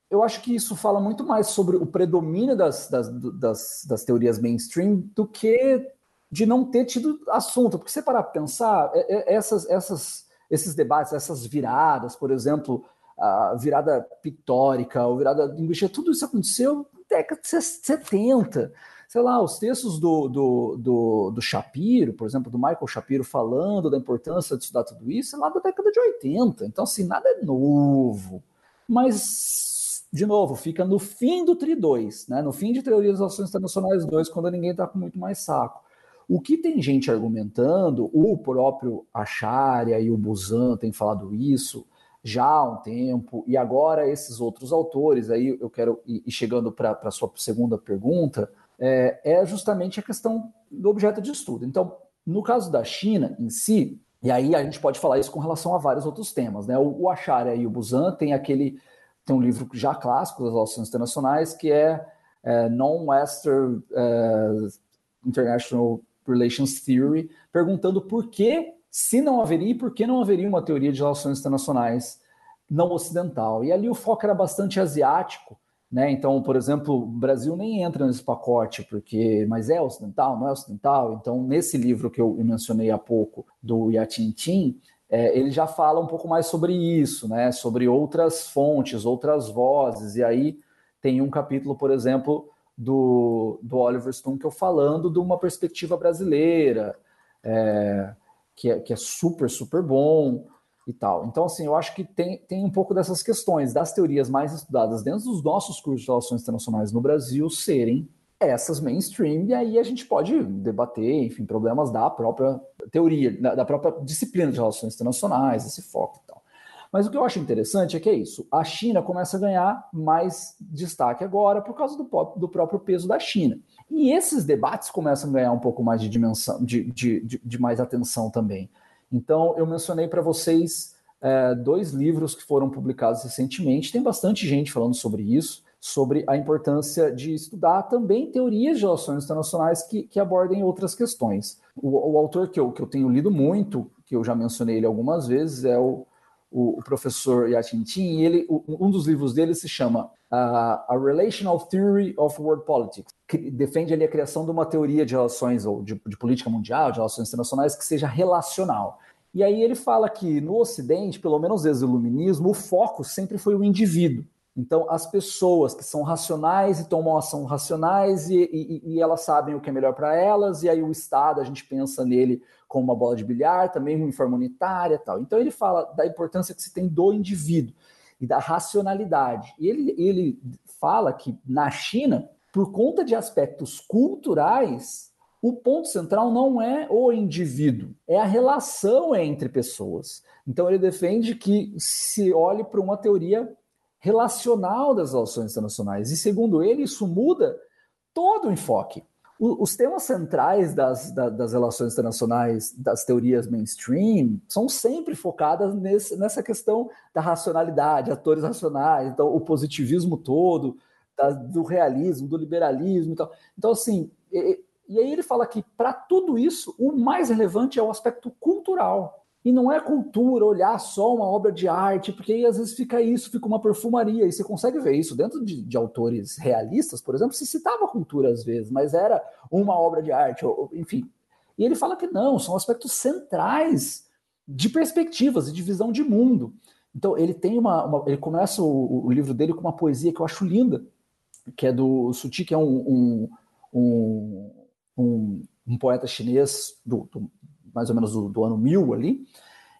eu acho que isso fala muito mais sobre o predomínio das, das, das, das teorias mainstream do que de não ter tido assunto. Porque você parar para pensar, é, é, essas, essas, esses debates, essas viradas, por exemplo, a virada pictórica, a virada linguística, tudo isso aconteceu na década de 70. Sei lá, os textos do, do, do, do Shapiro, por exemplo, do Michael Shapiro, falando da importância de estudar tudo isso, é lá da década de 80. Então, assim, nada é novo. Mas, de novo, fica no fim do TRI 2, né? no fim de Teorias das Ações Internacionais 2, quando ninguém está com muito mais saco. O que tem gente argumentando, o próprio Acharya e o Busan têm falado isso já há um tempo, e agora esses outros autores, aí eu quero ir chegando para a sua segunda pergunta, é, é justamente a questão do objeto de estudo. Então, no caso da China em si, e aí a gente pode falar isso com relação a vários outros temas, né? O, o Acharya e o Busan tem aquele tem um livro já clássico das relações internacionais que é, é Non-Western é, International Relations Theory, perguntando por que, se não haveria, por que não haveria uma teoria de relações internacionais não ocidental. E ali o foco era bastante asiático, né? Então, por exemplo, o Brasil nem entra nesse pacote, porque, mas é ocidental, não é ocidental. Então, nesse livro que eu mencionei há pouco, do Yatin Tin, é, ele já fala um pouco mais sobre isso, né? Sobre outras fontes, outras vozes. E aí tem um capítulo, por exemplo, do, do Oliver Stunkel falando de uma perspectiva brasileira, é, que, é, que é super, super bom e tal. Então, assim, eu acho que tem, tem um pouco dessas questões das teorias mais estudadas dentro dos nossos cursos de relações internacionais no Brasil serem essas mainstream, e aí a gente pode debater, enfim, problemas da própria teoria, da, da própria disciplina de relações internacionais, esse foco e tal. Mas o que eu acho interessante é que é isso. A China começa a ganhar mais destaque agora por causa do, do próprio peso da China. E esses debates começam a ganhar um pouco mais de dimensão, de, de, de, de mais atenção também. Então, eu mencionei para vocês é, dois livros que foram publicados recentemente. Tem bastante gente falando sobre isso, sobre a importância de estudar também teorias de relações internacionais que, que abordem outras questões. O, o autor que eu, que eu tenho lido muito, que eu já mencionei ele algumas vezes, é o o, professor Yatintin, e ele, um dos livros dele se chama uh, A Relational Theory of World Politics, que defende ali a criação de uma teoria de relações, ou de, de política mundial, de relações internacionais, que seja relacional. E aí ele fala que no Ocidente, pelo menos desde o Iluminismo, o foco sempre foi o indivíduo. Então, as pessoas que são racionais e tomam ação racionais e, e, e elas sabem o que é melhor para elas, e aí o Estado, a gente pensa nele como uma bola de bilhar, também em forma unitária tal. Então, ele fala da importância que se tem do indivíduo e da racionalidade. E ele, ele fala que na China, por conta de aspectos culturais, o ponto central não é o indivíduo, é a relação entre pessoas. Então, ele defende que se olhe para uma teoria relacional das relações internacionais. E segundo ele, isso muda todo o enfoque. Os temas centrais das, da, das relações internacionais, das teorias mainstream, são sempre focadas nesse, nessa questão da racionalidade, atores racionais, então o positivismo todo, da, do realismo, do liberalismo e tal. Então, assim, e, e aí ele fala que para tudo isso, o mais relevante é o aspecto cultural. E não é cultura olhar só uma obra de arte, porque aí às vezes fica isso, fica uma perfumaria, e você consegue ver isso dentro de, de autores realistas, por exemplo, se citava cultura às vezes, mas era uma obra de arte, ou, enfim. E ele fala que não, são aspectos centrais de perspectivas e de visão de mundo. Então ele tem uma, uma ele começa o, o, livro dele com uma poesia que eu acho linda, que é do Suti, que é um, um, um, um poeta chinês do, do mais ou menos do, do ano 1000 ali,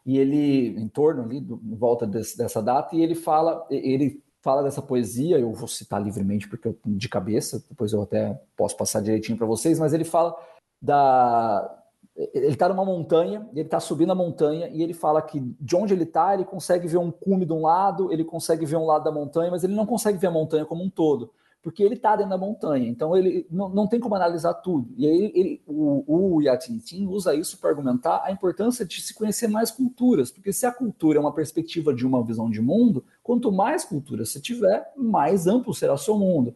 e ele, em torno ali, do, em volta desse, dessa data, e ele fala, ele fala dessa poesia, eu vou citar livremente porque eu de cabeça, depois eu até posso passar direitinho para vocês, mas ele fala da ele está numa montanha, ele está subindo a montanha e ele fala que de onde ele está, ele consegue ver um cume de um lado, ele consegue ver um lado da montanha, mas ele não consegue ver a montanha como um todo porque ele está dentro da montanha, então ele não, não tem como analisar tudo. E aí ele, o, o Yatintin usa isso para argumentar a importância de se conhecer mais culturas, porque se a cultura é uma perspectiva de uma visão de mundo, quanto mais cultura você tiver, mais amplo será o seu mundo.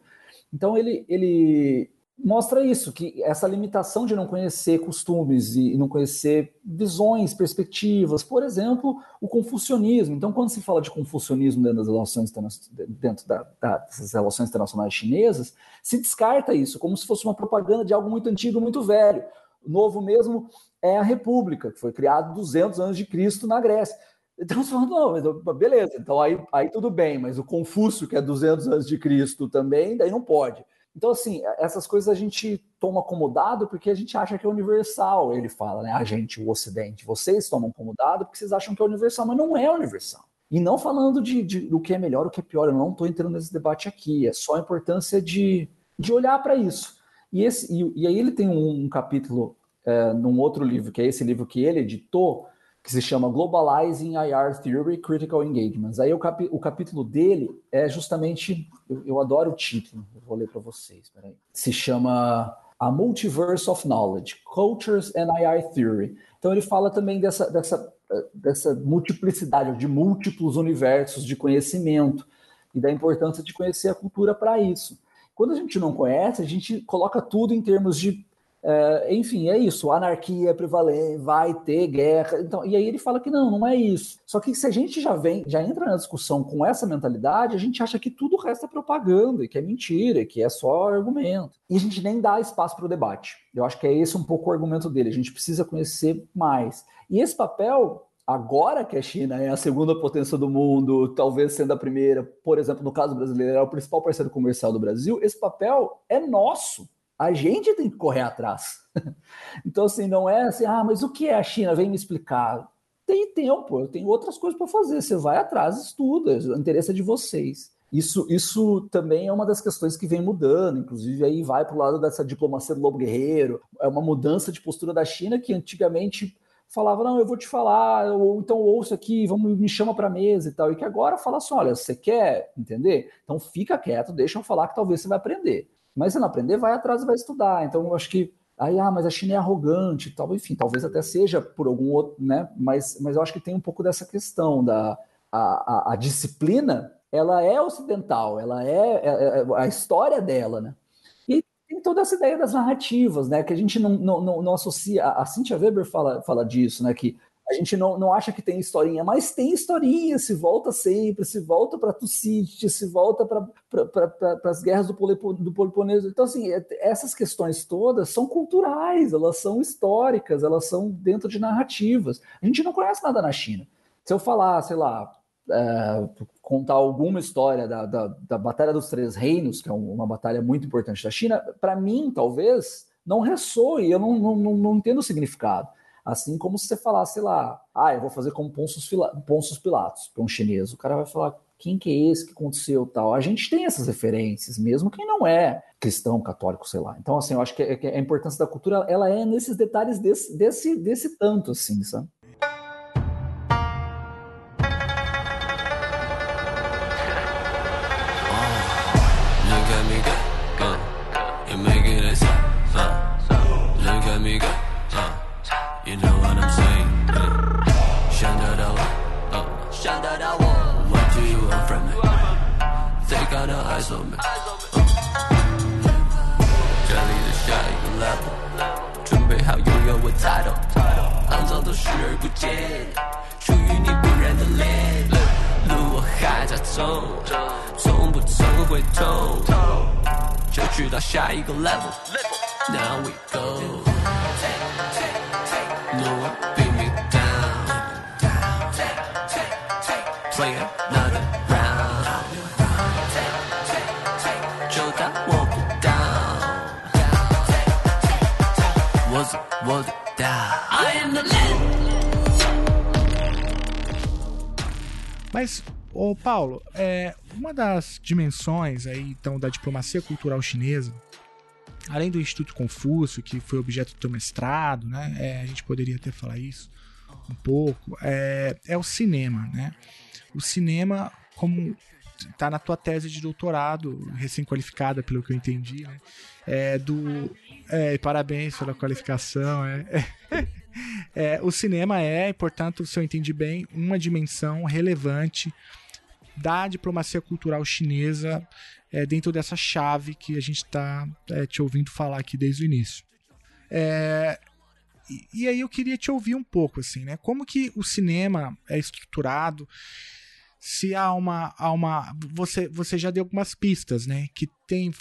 Então ele, ele mostra isso, que essa limitação de não conhecer costumes e não conhecer visões, perspectivas, por exemplo, o confucionismo. Então, quando se fala de confucionismo dentro das relações, dentro da, das relações internacionais chinesas, se descarta isso como se fosse uma propaganda de algo muito antigo, muito velho. O novo mesmo é a República, que foi criada 200 anos de Cristo na Grécia. Então, você fala, não, beleza, então aí, aí tudo bem, mas o Confúcio, que é 200 anos de Cristo também, daí não pode. Então, assim, essas coisas a gente toma acomodado porque a gente acha que é universal, ele fala, né? A gente, o Ocidente, vocês tomam acomodado porque vocês acham que é universal, mas não é universal. E não falando de, de do que é melhor, o que é pior, eu não estou entrando nesse debate aqui, é só a importância de, de olhar para isso. E, esse, e, e, aí ele tem um, um capítulo é, num outro livro, que é esse livro que ele editou, que se chama Globalizing IR Theory Critical Engagements. Aí o, capi, o capítulo dele é justamente, eu, eu adoro o título, eu vou ler para vocês, peraí. Se chama A Multiverse of Knowledge, Cultures and IR Theory. Então ele fala também dessa, dessa, dessa multiplicidade, de múltiplos universos de conhecimento e da importância de conhecer a cultura para isso. Quando a gente não conhece, a gente coloca tudo em termos de é, enfim, é isso. Anarquia é prevalente, vai ter guerra. Então, e aí ele fala que não, não é isso. Só que se a gente já vem, já entra na discussão com essa mentalidade, a gente acha que tudo o resto é propaganda, e que é mentira, e que é só argumento. E a gente nem dá espaço para o debate. Eu acho que é esse um pouco o argumento dele. A gente precisa conhecer mais. E esse papel agora que a China é a segunda potência do mundo, talvez sendo a primeira, por exemplo, no caso brasileiro, é o principal parceiro comercial do Brasil, esse papel é nosso. A gente tem que correr atrás. então, assim, não é assim, ah, mas o que é a China? Vem me explicar. Tem tempo, eu tenho outras coisas para fazer. Você vai atrás, estuda, é de vocês. Isso, isso também é uma das questões que vem mudando, inclusive aí vai para o lado dessa diplomacia do lobo guerreiro, é uma mudança de postura da China que antigamente falava, não, eu vou te falar, ou então ouço aqui, vamos, me chama para mesa e tal, e que agora fala assim, olha, você quer entender? Então fica quieto, deixa eu falar que talvez você vai aprender. Mas se não aprender, vai atrás e vai estudar. Então, eu acho que aí, ah, mas a China é arrogante tal. Enfim, talvez até seja por algum outro, né? Mas, mas eu acho que tem um pouco dessa questão da a, a, a disciplina, ela é ocidental, ela é, é, é, a história dela, né? E tem toda essa ideia das narrativas, né? Que a gente não, não, não, não associa. A Cynthia Weber fala, fala disso, né? Que a gente não, não acha que tem historinha, mas tem historinha, se volta sempre, se volta para Tucídide, se volta para pra, as guerras do, Polipo, do Poliponeso. Então, assim, é, essas questões todas são culturais, elas são históricas, elas são dentro de narrativas. A gente não conhece nada na China. Se eu falar, sei lá, é, contar alguma história da, da, da, Batalha dos Três Reinos, que é uma batalha muito importante da China, para mim, talvez, não ressoe, eu não, não, não entendo o significado. Assim como se você falar, sei lá, ah, eu vou fazer como Ponços, Ponços Pilatos, para um chinês. O cara vai falar, quem que é esse que aconteceu tal? A gente tem essas referências, mesmo quem não é cristão, católico, sei lá. Então, assim, eu acho que, é, que a importância da cultura, ela é nesses detalhes desse, desse, desse tanto, assim, sabe? 想得到我。What do you want from me? They got eyes on me. 这里的下一个 level，准备好拥有我才懂。肮脏都视而不见，属于你不染的脸。路我还在走，从不曾回头，就去到下一个 level。Now we go. play another round. Down. Was it, was it down? I am the. Mas, ô Paulo, é, uma das dimensões aí, então, da diplomacia cultural chinesa além do Instituto Confúcio, que foi objeto do teu mestrado, né? É, a gente poderia até falar isso um pouco, é, é o cinema, né? O cinema, como tá na tua tese de doutorado, recém-qualificada, pelo que eu entendi, né? É do. É, parabéns pela qualificação. É, é, o cinema é, portanto, se eu entendi bem, uma dimensão relevante da diplomacia cultural chinesa é, dentro dessa chave que a gente está é, te ouvindo falar aqui desde o início. É, e, e, aí eu queria te ouvir um pouco, assim, né? Como que o cinema é estruturado? Se há uma, há uma você, você já deu algumas pistas, né? Que tem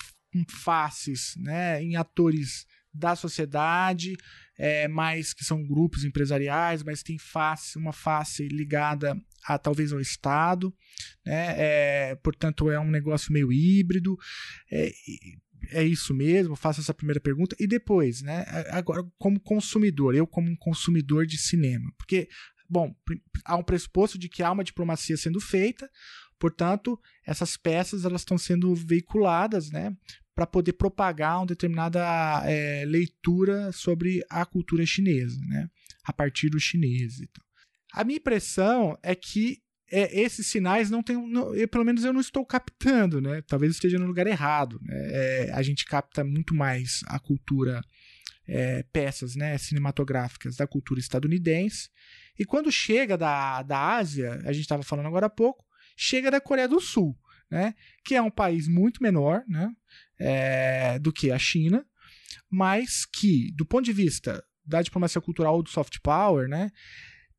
faces, né? Em atores da sociedade, é, mais que são grupos empresariais, mas tem face, uma face ligada a talvez ao Estado, né? É, portanto, é um negócio meio híbrido. É, é isso mesmo? Faço essa primeira pergunta. E depois, né? Agora, como consumidor, eu como um consumidor de cinema. Porque, bom, há um pressuposto de que há uma diplomacia sendo feita, portanto, essas peças elas estão sendo veiculadas, né? Para poder propagar uma determinada é, leitura sobre a cultura chinesa, né? A partir dos chineses. Então. A minha impressão é que é, esses sinais não tem. Não, eu, pelo menos eu não estou captando, né? Talvez esteja no lugar errado. Né? É, a gente capta muito mais a cultura, é, peças né, cinematográficas da cultura estadunidense. E quando chega da, da Ásia, a gente estava falando agora há pouco, chega da Coreia do Sul, né? Que é um país muito menor, né? É, do que a China, mas que, do ponto de vista da diplomacia cultural ou do soft power, né?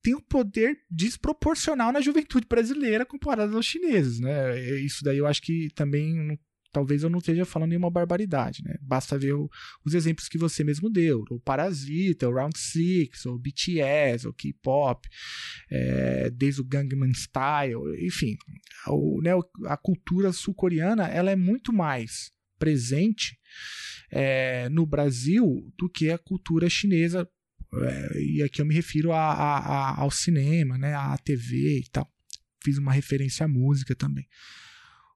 tem um poder desproporcional na juventude brasileira comparado aos chineses, né? Isso daí eu acho que também talvez eu não esteja falando nenhuma barbaridade, né? Basta ver o, os exemplos que você mesmo deu, o Parasita, o Round Six, o BTS, o K-pop, é, desde o Gangnam Style, enfim, o, né, a cultura sul-coreana ela é muito mais presente é, no Brasil do que a cultura chinesa é, e aqui eu me refiro a, a, a, ao cinema, né, à TV e tal. Fiz uma referência à música também.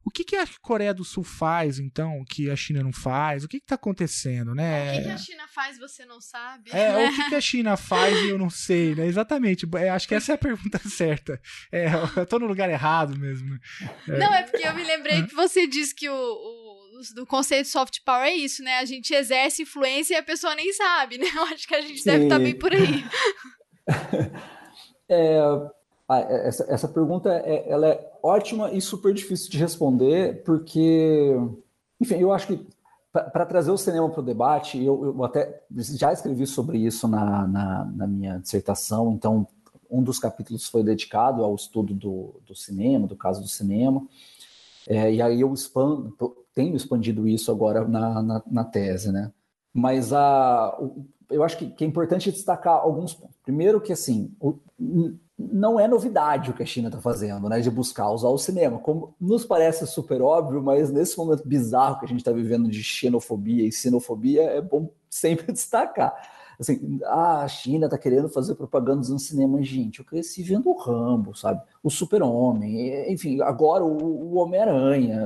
O que, que a Coreia do Sul faz, então, que a China não faz? O que está acontecendo, né? O que, que, a China faz você não sabe? É, né? o que, que, a China faz e eu não sei, né? Exatamente. É, acho que essa é a pergunta certa. É, eu tô no lugar errado mesmo. Né? É. Não, é porque eu me lembrei que você disse que o, o do conceito soft power é isso, né? A gente exerce influência e a pessoa nem sabe, né? Eu acho que a gente Sim. deve estar tá bem por aí. é, essa, essa pergunta é, ela é ótima e super difícil de responder, porque, enfim, eu acho que para trazer o cinema para o debate, eu, eu, até já escrevi sobre isso na, na, na minha dissertação, então um dos capítulos foi dedicado ao estudo do, do cinema, do caso do cinema. É, e aí eu expando, tenho expandido isso agora na, na, na tese, né? Mas a, eu acho que, que, é importante destacar alguns pontos. Primeiro que, assim, o, não é novidade o que a China está fazendo, né? De buscar usar o cinema. Como nos parece super óbvio, mas nesse momento bizarro que a gente está vivendo de xenofobia e sinofobia, é bom sempre destacar. Assim, ah, a China está querendo fazer propaganda no cinema. Gente, eu cresci vendo o Rambo, sabe? O Super-Homem, enfim, agora o, o Homem-Aranha.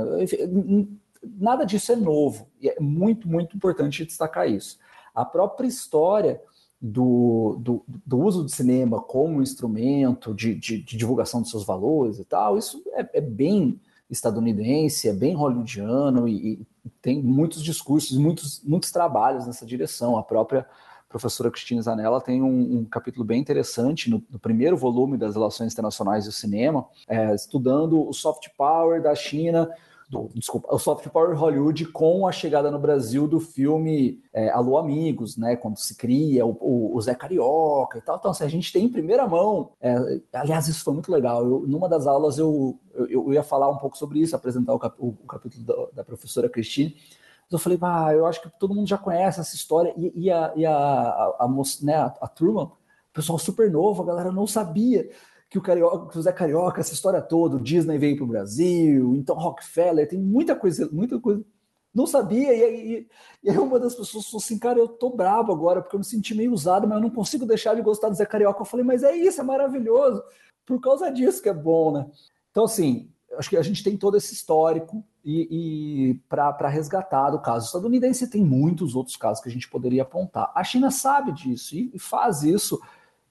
Nada disso é novo. E é muito, muito importante destacar isso. A própria história do, do, do, uso do cinema como instrumento de, de, de, divulgação dos seus valores e tal, isso é, é bem estadunidense, é bem hollywoodiano e, e, tem muitos discursos, muitos, muitos trabalhos nessa direção. A própria professora Cristina Zanella tem um, um capítulo bem interessante no, no, primeiro volume das Relações Internacionais do Cinema, é, estudando o soft power da China do, desculpa, o soft power Hollywood com a chegada no Brasil do filme é, Alô Amigos, né? Quando se cria o, o, o Zé Carioca e tal. Então, assim, a gente tem em primeira mão. É, aliás, isso foi muito legal. Eu, numa das aulas eu, eu, eu, ia falar um pouco sobre isso, apresentar o, cap, o, capítulo da, da, professora Cristine. Eu falei, ah, eu acho que todo mundo já conhece essa história. E, e a, e a, a, a, né, a, a turma, o pessoal super novo, a galera não sabia que o, Carioca, que o Zé Carioca, essa história toda, o Disney veio para o Brasil, então Rockefeller, tem muita coisa, muita coisa. Não sabia, e aí, uma das pessoas falou assim, cara, eu tô brabo agora, porque eu me senti meio usado, mas eu não consigo deixar de gostar do Zé Carioca. Eu falei, mas é isso, é maravilhoso, por causa disso que é bom, né? Então, assim, acho que a gente tem todo esse histórico e, e para resgatar do caso estadunidense, tem muitos outros casos que a gente poderia apontar. A China sabe disso e, e faz isso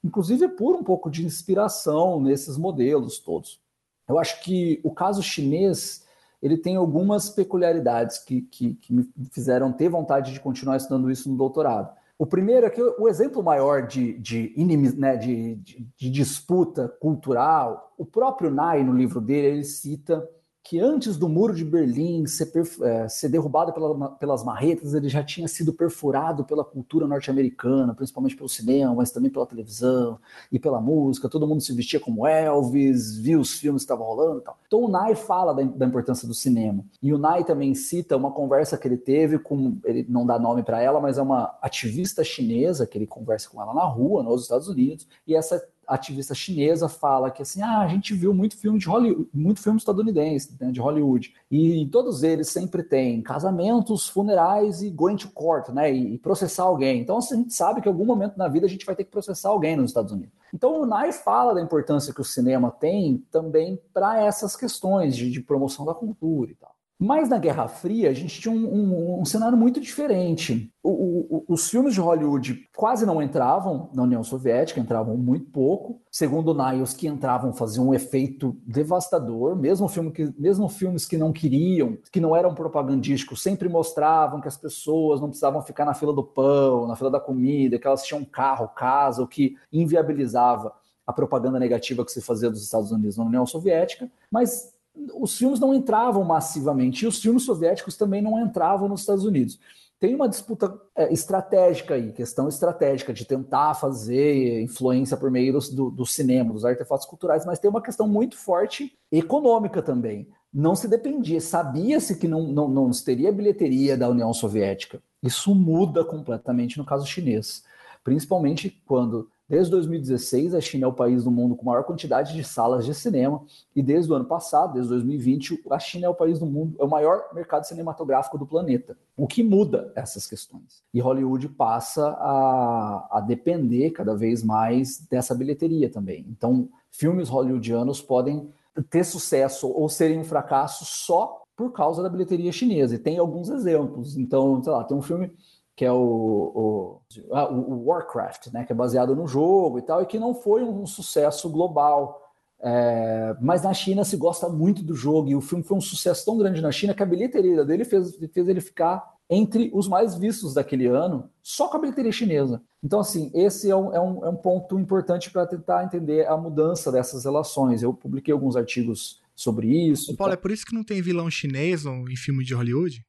inclusive por um pouco de inspiração nesses modelos todos. Eu acho que o caso chinês ele tem algumas peculiaridades que, que, que me fizeram ter vontade de continuar estudando isso no doutorado. O primeiro é que o exemplo maior de, de, né, de, de, de disputa cultural, o próprio Nai, no livro dele, ele cita que antes do muro de Berlim ser, é, ser derrubado pela, pelas marretas, ele já tinha sido perfurado pela cultura norte-americana, principalmente pelo cinema, mas também pela televisão e pela música. Todo mundo se vestia como Elvis, via os filmes que estavam rolando e tal. Então o Nai fala da, da, importância do cinema. E o Nai também cita uma conversa que ele teve com, ele não dá nome para ela, mas é uma ativista chinesa que ele conversa com ela na rua, nos Estados Unidos, e essa ativista chinesa fala que assim, ah, a gente viu muito filme de Hollywood, muito filme estadunidense, né, de Hollywood, e todos eles sempre têm casamentos, funerais e going to court, né, e, processar alguém. Então assim, a gente sabe que em algum momento na vida a gente vai ter que processar alguém nos Estados Unidos. Então o Nai fala da importância que o cinema tem também para essas questões de, de promoção da cultura e tal. Mas na Guerra Fria, a gente tinha um, um, um cenário muito diferente. O, o, os filmes de Hollywood quase não entravam na União Soviética, entravam muito pouco. Segundo Niles, que entravam faziam um efeito devastador. Mesmo, filme que, mesmo filmes que não queriam, que não eram propagandísticos, sempre mostravam que as pessoas não precisavam ficar na fila do pão, na fila da comida, que elas tinham carro, casa, o que inviabilizava a propaganda negativa que se fazia dos Estados Unidos na União Soviética. Mas os filmes não entravam massivamente e os filmes soviéticos também não entravam nos Estados Unidos. Tem uma disputa é, estratégica aí, questão estratégica de tentar fazer influência por meio do, do, do cinema, dos artefatos culturais, mas tem uma questão muito forte econômica também. Não se dependia, sabia-se que não, não, não teria bilheteria da União Soviética. Isso muda completamente no caso chinês, principalmente quando Desde 2016, a China é o país do mundo com maior quantidade de salas de cinema, e desde o ano passado, desde 2020, a China é o país do mundo, é o maior mercado cinematográfico do planeta. O que muda essas questões? E Hollywood passa a, a depender cada vez mais dessa bilheteria também. Então, filmes hollywoodianos podem ter sucesso ou serem um fracasso só por causa da bilheteria chinesa. E tem alguns exemplos. Então, sei lá, tem um filme que é o, ah, o, o, Warcraft, né, que é baseado no jogo e tal, e que não foi um sucesso global. É, mas na China se gosta muito do jogo, e o filme foi um sucesso tão grande na China que a bilheteria dele fez, fez ele ficar entre os mais vistos daquele ano, só com a bilheteria chinesa. Então, assim, esse é um, é um, é um ponto importante para tentar entender a mudança dessas relações. Eu publiquei alguns artigos sobre isso. Paulo, é por isso que não tem vilão chinês em filme de Hollywood?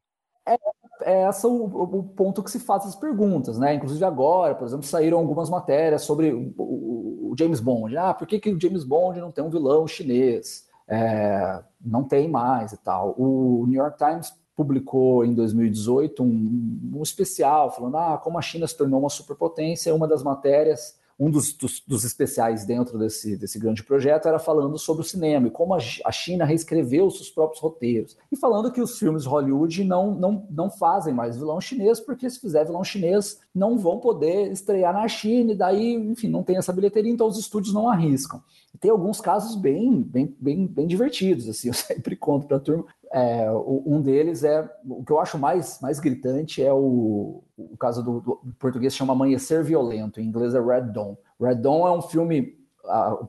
É é esse o, o, ponto que se faz as perguntas, né? Inclusive agora, por exemplo, saíram algumas matérias sobre o, o, o James Bond. Ah, por que, que o James Bond não tem um vilão chinês? É, não tem mais e tal. O New York Times publicou em 2018 um, um especial falando ah, como a China se tornou uma superpotência. Uma das matérias um dos, dos, dos, especiais dentro desse, desse grande projeto era falando sobre o cinema e como a, a China reescreveu seus próprios roteiros. E falando que os filmes Hollywood não, não, não fazem mais vilão chinês, porque se fizer vilão chinês, não vão poder estrear na China, e daí, enfim, não tem essa bilheteria, então os estúdios não arriscam. Tem alguns casos bem, bem, bem, bem divertidos, assim, eu sempre conto para a turma. É, um deles é o que eu acho mais, mais gritante é o, o caso do, do português chama Amanhecer Violento, em inglês é Red Dawn. Red Dawn é um filme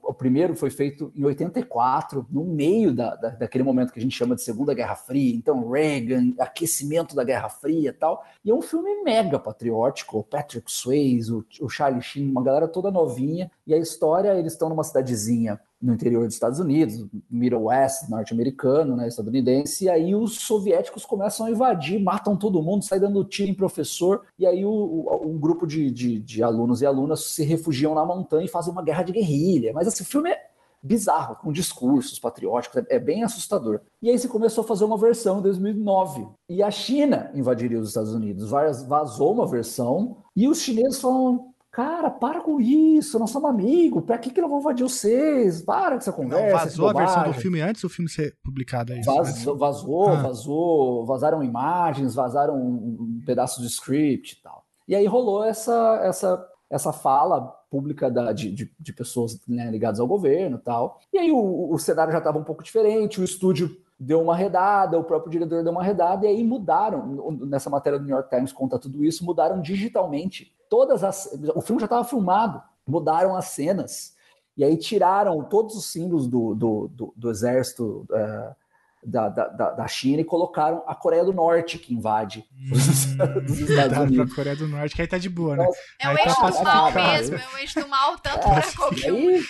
o primeiro foi feito em 84, no meio da, da, daquele momento que a gente chama de Segunda Guerra Fria, então Reagan, aquecimento da Guerra Fria e tal. E é um filme mega patriótico, o Patrick Swayze, o, o Charlie Sheen, uma galera toda novinha. E a história, eles estão numa cidadezinha no interior dos Estados Unidos, Middle West, norte-americano, né, estadunidense, e aí os soviéticos começam a invadir, matam todo mundo, sai dando tiro em professor, e aí o, o, um grupo de, de, de, alunos e alunas se refugiam na montanha e fazem uma guerra de guerrilha. Mas assim, o filme é bizarro, com discursos patrióticos, é, é bem assustador. E aí se começou a fazer uma versão em 2009, e a China invadiria os Estados Unidos, vazou uma versão, e os chineses falam, Cara, para com isso, nós somos amigos. Pra que, que não vão invadir vocês? Para com essa conversa. Não, vazou a versão do filme antes do filme ser publicado aí? Vazou, vazou, ah. vazou, vazaram imagens, vazaram um pedaço de script e tal. E aí rolou essa, essa, essa fala pública da, de, de, de pessoas né, ligadas ao governo e tal. E aí o, o cenário já estava um pouco diferente, o estúdio deu uma redada, o próprio diretor deu uma redada, e aí mudaram, nessa matéria do New York Times conta tudo isso, mudaram digitalmente. Todas as. O filme já estava filmado, mudaram as cenas, e aí tiraram todos os símbolos do, do, do, do exército uh, da, da, da, China e colocaram a Coreia do Norte que invade hum, os Estados Unidos. Coreia do Norte, que aí tá de boa, né? É o eixo do mal mesmo, é o eixo do mal, tanto é, para qualquer um.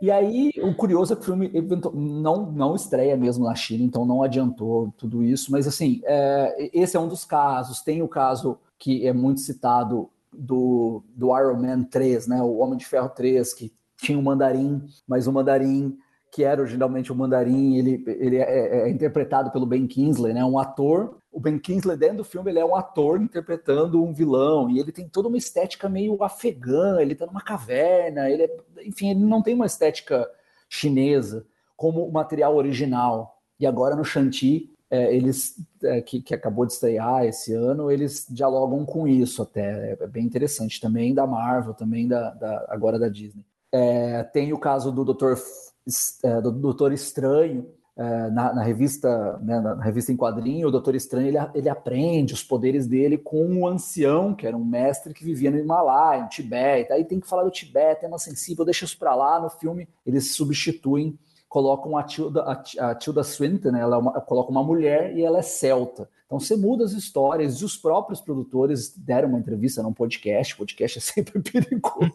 E aí, o curioso é que o filme não, não estreia mesmo na China, então não adiantou tudo isso. Mas, assim, é, esse é um dos casos. Tem o caso que é muito citado do, do Iron Man 3, né? O Homem de Ferro 3, que tinha o um mandarim, mas o mandarim que era originalmente o mandarim, ele, ele é, é, é, interpretado pelo Ben Kingsley, né? Um ator. O Ben Kingsley dentro do filme ele é um ator interpretando um vilão e ele tem toda uma estética meio afegã. Ele tá numa caverna. Ele, é, enfim, ele não tem uma estética chinesa como o material original. E agora no Shanti é, eles é, que, que, acabou de estrear esse ano, eles dialogam com isso até. É, bem interessante também da Marvel, também da, da agora da Disney. É, tem o caso do Dr é, do Doutor Estranho, é, na, na, revista, né, na revista em quadrinho, o Doutor Estranho ele, ele aprende os poderes dele com um ancião, que era um mestre que vivia no Himalaia, no Tibete. Aí tem que falar do Tibete, tema sensível, deixa isso para lá. No filme, eles substituem, colocam a Tilda, a, a Tilda Swinton, né, ela é uma, coloca uma mulher e ela é celta. Então você muda as histórias e os próprios produtores deram uma entrevista num podcast. Podcast é sempre perigoso.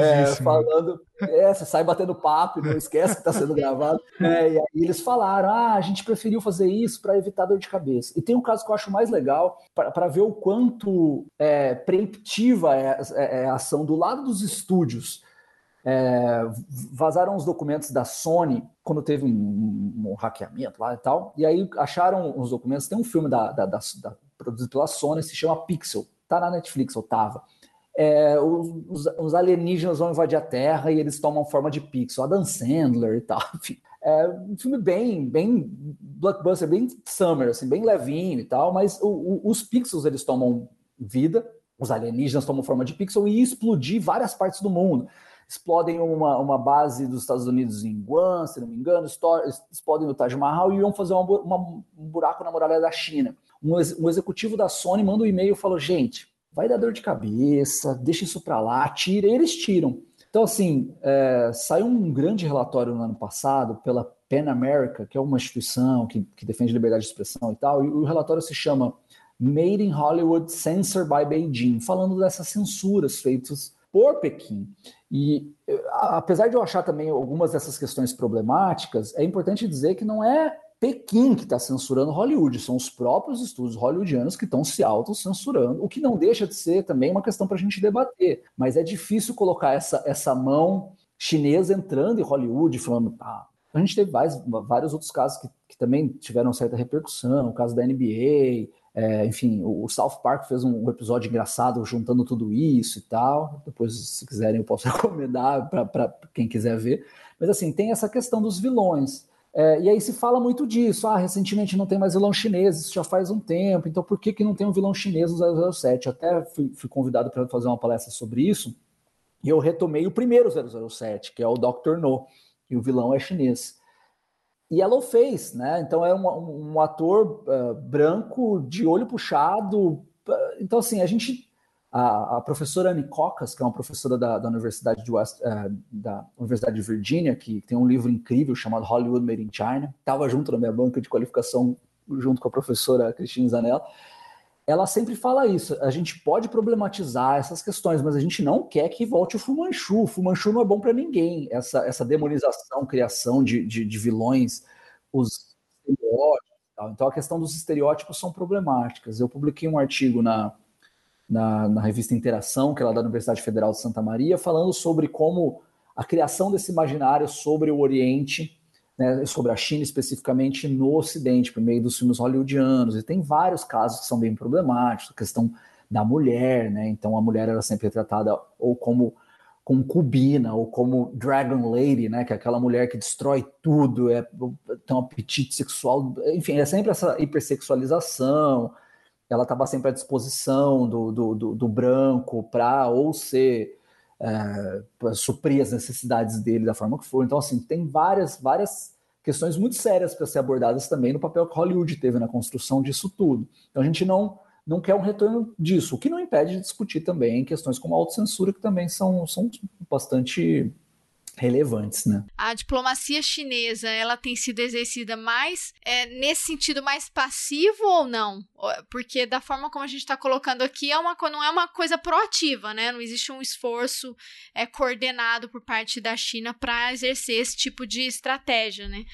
é, falando, é, você sai batendo papo, não esquece que está sendo gravado. É, e aí eles falaram: ah, a gente preferiu fazer isso para evitar dor de cabeça. E tem um caso que eu acho mais legal para ver o quanto é, preemptiva é, é, é a ação do lado dos estúdios é, vazaram os documentos da Sony quando teve um, um, hackeamento lá e tal, e aí acharam os documentos. Tem um filme da, da, da, da produzido pela Sony, se chama Pixel, tá na Netflix, ou tava. É, os, os, alienígenas vão invadir a Terra e eles tomam forma de pixel, Adam Sandler e tal. Enfim, é um filme bem, bem blockbuster, bem summer, assim, bem levinho e tal, mas o, o, os pixels eles tomam vida, os alienígenas tomam forma de pixel e explodir várias partes do mundo explodem uma, uma base dos Estados Unidos em Guam, se não me engano, explodem o Taj Mahal e iam fazer uma, uma, um buraco na muralha da China. Um, um executivo da Sony manda um e-mail e falou: gente, vai dar dor de cabeça, deixa isso para lá, tira, e eles tiram. Então, assim, é, saiu um grande relatório no ano passado pela PEN America, que é uma instituição que, que defende liberdade de expressão e tal, e o relatório se chama Made in Hollywood Censor by Beijing, falando dessas censuras feitas por Pequim. E apesar de eu achar também algumas dessas questões problemáticas, é importante dizer que não é Pequim que está censurando Hollywood, são os próprios estúdios hollywoodianos que estão se autocensurando, o que não deixa de ser também uma questão para a gente debater. Mas é difícil colocar essa, essa mão chinesa entrando em Hollywood, falando, ah, a gente teve vários, vários outros casos que, que também tiveram certa repercussão, o caso da NBA, é, enfim, o South Park fez um episódio engraçado juntando tudo isso e tal. Depois, se quiserem, eu posso recomendar para quem quiser ver. Mas assim, tem essa questão dos vilões. É, e aí se fala muito disso. Ah, recentemente não tem mais vilão chinês, isso já faz um tempo. Então por que, que não tem um vilão chinês no 007? Até fui, fui convidado para fazer uma palestra sobre isso. E eu retomei o primeiro 007, que é o Dr. No. E o vilão é chinês. E ela o fez, né? Então é um, um ator uh, branco de olho puxado. Então, assim, a gente a, a, professora Annie Cocas, que é uma professora da, da Universidade de West, uh, da Universidade de Virgínia, que tem um livro incrível chamado Hollywood Made in China, estava junto na minha banca de qualificação, junto com a professora Cristina Zanella. Ela sempre fala isso. A gente pode problematizar essas questões, mas a gente não quer que volte o Fumanchu. O Fumanchu não é bom para ninguém. Essa, essa demonização, criação de, de, de vilões, os estereótipos. Então, a questão dos estereótipos são problemáticas. Eu publiquei um artigo na, na, na revista Interação, que é lá da Universidade Federal de Santa Maria, falando sobre como a criação desse imaginário sobre o Oriente, né, sobre a China especificamente no Ocidente, por meio dos filmes hollywoodianos. E tem vários casos que são bem problemáticos, a questão da mulher, né? Então a mulher era sempre tratada ou como concubina ou como Dragon Lady, né? Que é aquela mulher que destrói tudo, é, tem um apetite sexual, enfim, é sempre essa hipersexualização ela estava sempre à disposição do, do, do, do branco para ou ser é, suprir as necessidades dele da forma que for. Então, assim, tem várias, várias questões muito sérias para ser abordadas também no papel que Hollywood teve na construção disso tudo. Então, a gente não, não quer um retorno disso, o que não impede de discutir também questões como autocensura, que também são, são bastante relevantes, né? A diplomacia chinesa, ela tem sido exercida mais é, nesse sentido mais passivo ou não? Porque da forma como a gente está colocando aqui, é uma, não é uma coisa proativa, né? Não existe um esforço é, coordenado por parte da China para exercer esse tipo de estratégia, né?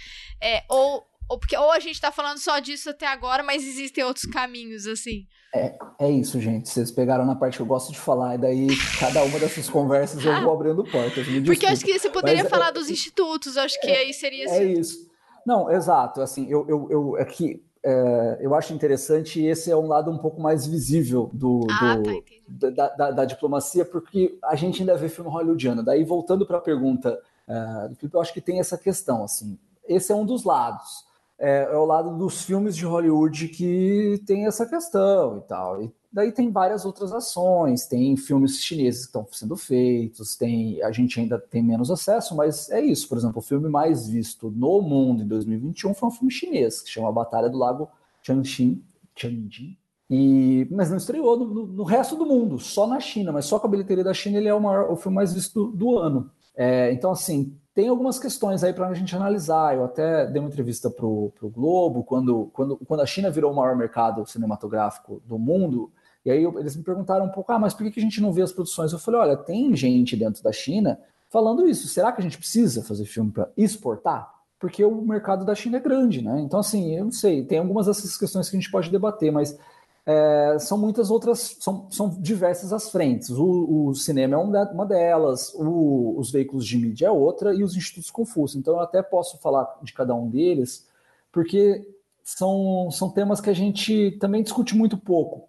É, ou, ou, porque, ou a gente está falando só disso até agora, mas existem outros caminhos, assim. É, é isso, gente. Vocês pegaram na parte que eu gosto de falar, e daí cada uma dessas conversas eu vou abrindo portas. Porque eu acho que você poderia Mas, é falar é, dos institutos, acho que é, aí seria assim. É isso. Não, exato. Assim, eu, eu, eu é que é, eu acho interessante e esse é um lado um pouco mais visível do, ah, do tá, da, da, da, diplomacia, porque a gente ainda vê filme hollywoodiano. Daí, voltando para a pergunta uh, do Felipe, eu acho que tem essa questão. Assim, esse é um dos lados é, é o lado dos filmes de Hollywood que tem essa questão e tal. E daí tem várias outras ações, tem filmes chineses que estão sendo feitos, tem a gente ainda tem menos acesso, mas é isso. Por exemplo, o filme mais visto no mundo em 2021 foi um filme chinês que chama Batalha do Lago Changxin, Changjin. E, mas não estreou no, no, no, resto do mundo, só na China, mas só com a bilheteria da China ele é o, maior, o filme mais visto do, do ano. É, então, assim, tem algumas questões aí para a gente analisar. Eu até dei uma entrevista para o Globo, quando, quando, quando a China virou o maior mercado cinematográfico do mundo, e aí eu, eles me perguntaram um pouco, ah, mas por que, que a gente não vê as produções? Eu falei, olha, tem gente dentro da China falando isso. Será que a gente precisa fazer filme para exportar? Porque o mercado da China é grande, né? Então, assim, eu não sei, tem algumas dessas questões que a gente pode debater, mas é, são muitas outras, são, são diversas as frentes. O, o cinema é uma delas, o, os veículos de mídia é outra, e os institutos Confúcio. Então, eu até posso falar de cada um deles, porque são, são temas que a gente também discute muito pouco.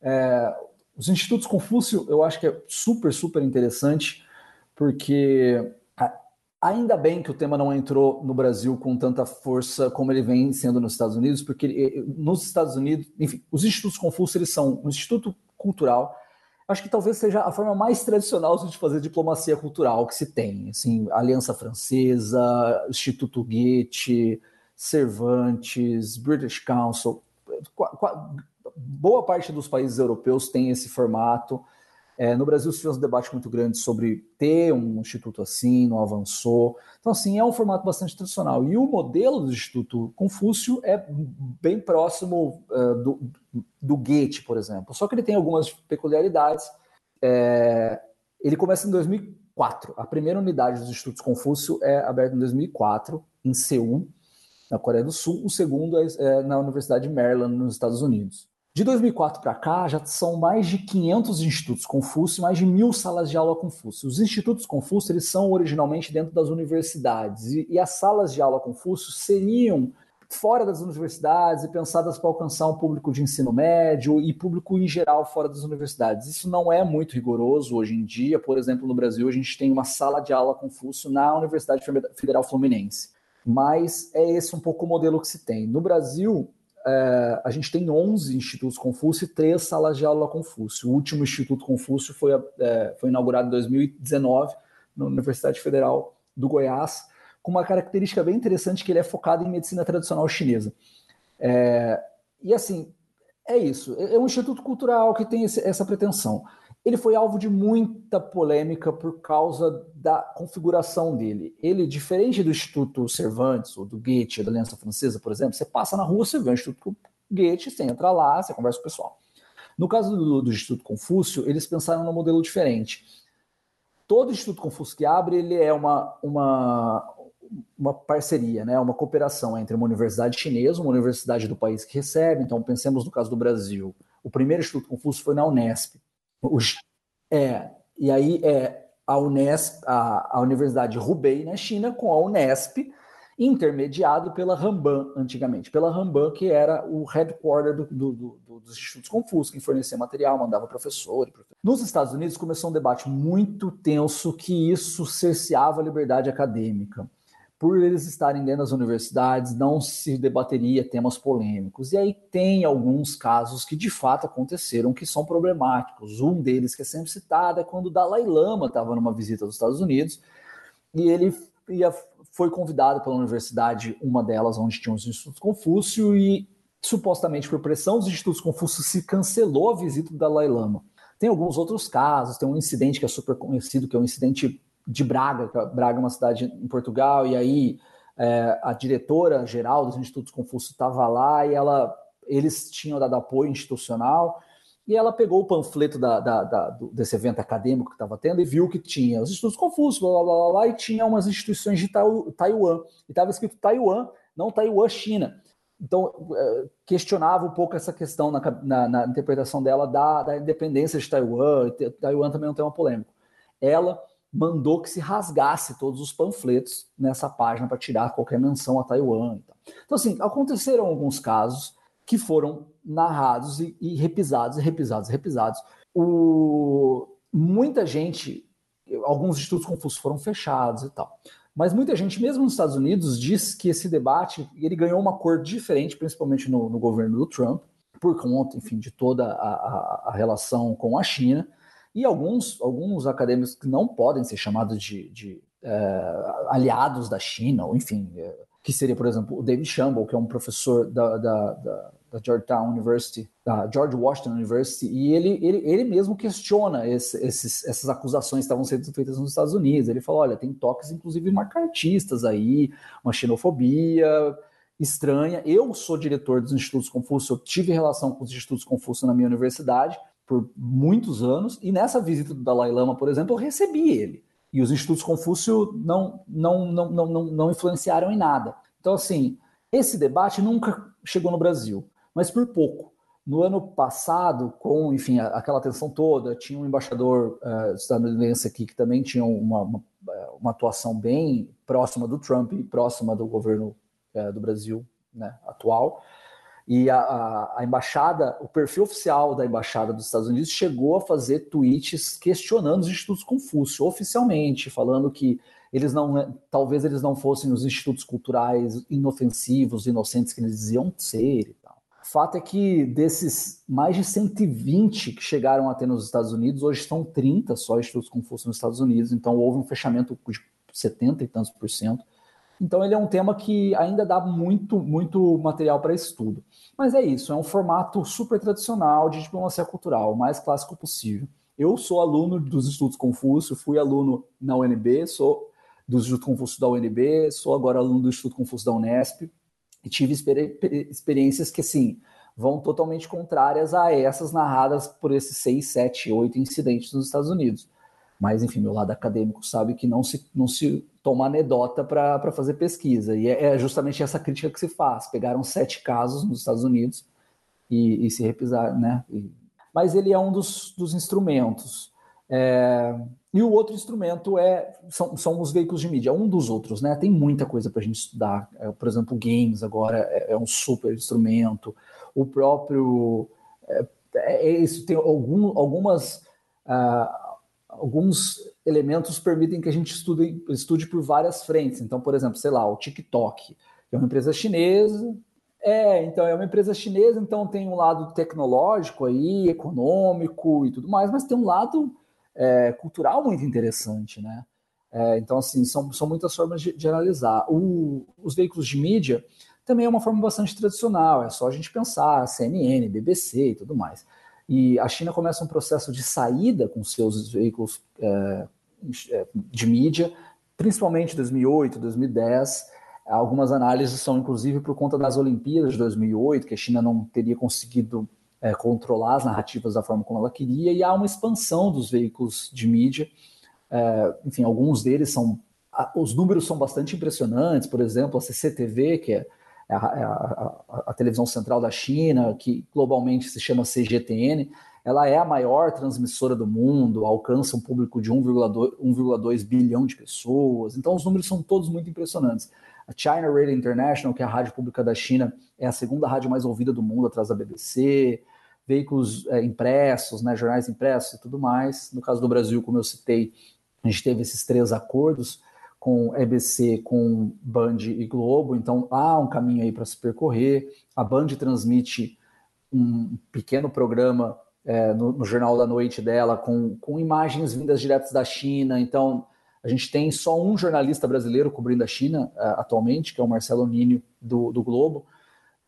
É, os institutos Confúcio, eu acho que é super, super interessante, porque Ainda bem que o tema não entrou no Brasil com tanta força como ele vem sendo nos Estados Unidos, porque eh, nos Estados Unidos, enfim, os institutos Confúcio eles são um instituto cultural. Acho que talvez seja a forma mais tradicional de fazer diplomacia cultural que se tem. Assim, Aliança Francesa, Instituto Goethe, Cervantes, British Council, boa parte dos países europeus tem esse formato. É, no Brasil se fez um debate muito grande sobre ter um instituto assim, não avançou. Então, assim, é um formato bastante tradicional. E o modelo do Instituto Confúcio é bem próximo uh, do, do Goethe, por exemplo. Só que ele tem algumas peculiaridades. É, ele começa em 2004. A primeira unidade dos Institutos Confúcio é aberta em 2004, em Seul. na Coreia do Sul, o segundo é, é na Universidade de Maryland, nos Estados Unidos. De 2004 para cá, já são mais de 500 institutos Confúcio mais de mil salas de aula Confúcio. Os institutos Confúcio eles são originalmente dentro das universidades e, e as salas de aula Confúcio seriam fora das universidades e pensadas para alcançar um público de ensino médio e público em geral fora das universidades. Isso não é muito rigoroso hoje em dia. Por exemplo, no Brasil, a gente tem uma sala de aula Confúcio na Universidade Federal Fluminense. Mas é esse um pouco o modelo que se tem. No Brasil, é, a gente tem 11 institutos Confúcio e três salas de aula Confúcio. O último Instituto Confúcio foi, é, foi inaugurado em 2019 na Universidade Federal do Goiás com uma característica bem interessante que ele é focado em medicina tradicional chinesa. É, e assim, é isso. É, é um instituto cultural que tem esse, essa pretensão. Ele foi alvo de muita polêmica por causa da configuração dele. Ele, diferente do Instituto Cervantes, ou do Goethe, da Aliança Francesa, por exemplo, você passa na rua, você vê o Instituto Goethe, você entra lá, você conversa com o pessoal. No caso do, do Instituto Confúcio, eles pensaram num modelo diferente. Todo Instituto Confúcio que abre, ele é uma, uma, uma parceria, né, uma cooperação entre uma universidade chinesa, uma universidade do país que recebe. Então, pensemos no caso do Brasil. O primeiro Instituto Confúcio foi na Unesp. É, e aí é a Unesp, a, a Universidade Hubei, na China, com a Unesp, intermediado pela Ramban, antigamente. Pela Ramban, que era o headquarter do, do, do, dos Institutos Confúcio, que fornecia material, mandava professor. Nos Estados Unidos começou um debate muito tenso que isso cerceava a liberdade acadêmica por eles estarem dentro das universidades, não se debateria temas polêmicos. E aí tem alguns casos que de fato aconteceram que são problemáticos. Um deles que é sempre citado é quando o Dalai Lama estava numa visita aos Estados Unidos e ele ia, foi convidado pela universidade, uma delas onde tinha os Institutos Confúcio, e supostamente por pressão dos Institutos Confúcio se cancelou a visita do Dalai Lama. Tem alguns outros casos, tem um incidente que é super conhecido, que é um incidente de Braga, que é, Braga é uma cidade em Portugal, e aí é, a diretora geral dos Institutos Confúcio estava lá e ela, eles tinham dado apoio institucional, e ela pegou o panfleto da, da, da, desse evento acadêmico que estava tendo e viu que tinha os Institutos Confúcio, blá, blá, blá, blá, e tinha umas instituições de Taiwan, e estava escrito Taiwan, não Taiwan, China. Então, é, questionava um pouco essa questão na, na, na interpretação dela da, da independência de Taiwan, Taiwan também não tem uma polêmica. Ela mandou que se rasgasse todos os panfletos nessa página para tirar qualquer menção a Taiwan. Então, assim, aconteceram alguns casos que foram narrados e, e repisados, e repisados, e repisados. O, muita gente, alguns institutos confusos foram fechados e tal. Mas muita gente, mesmo nos Estados Unidos, diz que esse debate ele ganhou uma cor diferente, principalmente no, no governo do Trump, por conta, enfim, de toda a, a, a relação com a China e alguns, alguns acadêmicos que não podem ser chamados de, de é, aliados da China, ou enfim, é, que seria, por exemplo, o David Shamble, que é um professor da, da, da, da Georgetown University, da George Washington University, e ele, ele, ele mesmo questiona esse, esses, essas acusações que estavam sendo feitas nos Estados Unidos. Ele fala: olha, tem toques, inclusive, macartistas aí, uma xenofobia estranha. Eu sou diretor dos Institutos Confúcio, eu tive relação com os Institutos Confúcio na minha universidade, por muitos anos, e nessa visita do Dalai Lama, por exemplo, eu recebi ele. E os institutos Confúcio não, não, não, não, não, não influenciaram em nada. Então, assim, esse debate nunca chegou no Brasil, mas por pouco. No ano passado, com, enfim, aquela tensão toda, tinha um embaixador uh, estadunidense aqui que também tinha uma, uma, eh, uma, atuação bem próxima do Trump e próxima do governo uh, do Brasil né, atual. E a, a, a, embaixada, o perfil oficial da embaixada dos Estados Unidos chegou a fazer tweets questionando os institutos Confúcio, oficialmente, falando que eles não, talvez eles não fossem os institutos culturais inofensivos, inocentes que eles diziam ser. O fato é que desses mais de 120 que chegaram a ter nos Estados Unidos, hoje estão 30 só institutos Confúcio nos Estados Unidos, então houve um fechamento de 70 e tantos por cento. Então ele é um tema que ainda dá muito, muito material para estudo. Mas é isso, é um formato super tradicional de diplomacia cultural, o mais clássico possível. Eu sou aluno dos Estudos Confúcio, fui aluno na UNB, sou do Instituto Confúcio da UNB, sou agora aluno do Instituto Confúcio da Unesp, e tive experiências que, assim, vão totalmente contrárias a essas narradas por esses seis, sete, oito incidentes nos Estados Unidos. Mas, enfim, meu lado acadêmico sabe que não se, não se toma anedota para fazer pesquisa. E é, é, justamente essa crítica que se faz. Pegaram sete casos nos Estados Unidos e, e se repisar, né? E, mas ele é um dos, dos instrumentos. É, e o outro instrumento é são, são os veículos de mídia, um dos outros, né? Tem muita coisa para a gente estudar. É, por exemplo, games agora é, é, um super instrumento. O próprio é, é, é isso tem algum, algumas uh, alguns elementos permitem que a gente estude, estude por várias frentes. Então, por exemplo, sei lá, o TikTok, é uma empresa chinesa, é, então é uma empresa chinesa, então tem um lado tecnológico aí, econômico e tudo mais, mas tem um lado é, cultural muito interessante, né? É, então, assim, são, são muitas formas de, de analisar. O, os veículos de mídia também é uma forma bastante tradicional, é só a gente pensar CNN, BBC e tudo mais. E a China começa um processo de saída com seus veículos é de mídia, principalmente em 2008, 2010, Algumas análises são, inclusive, por conta das Olimpíadas de 2008, que a China não teria conseguido é, controlar as narrativas da forma como ela queria, e há uma expansão dos veículos de mídia. É, enfim, alguns deles são. Os números são bastante impressionantes, por exemplo, a CCTV, que é, é a, a, a, a televisão central da China, que globalmente se chama CGTN, ela é a maior transmissora do mundo, alcança um público de 1,2 bilhão de pessoas. Então, os números são todos muito impressionantes. A China Radio International, que é a rádio pública da China, é a segunda rádio mais ouvida do mundo, atrás da BBC. Veículos é, impressos, né, jornais impressos e tudo mais. No caso do Brasil, como eu citei, a gente teve esses três acordos com EBC, com Band e Globo, então há um caminho aí para se percorrer. A Band transmite um pequeno programa é, no, no, Jornal da Noite dela com, com imagens vindas diretas da China, então a gente tem só um jornalista brasileiro cobrindo a China uh, atualmente, que é o Marcelo Nínio, do, do Globo,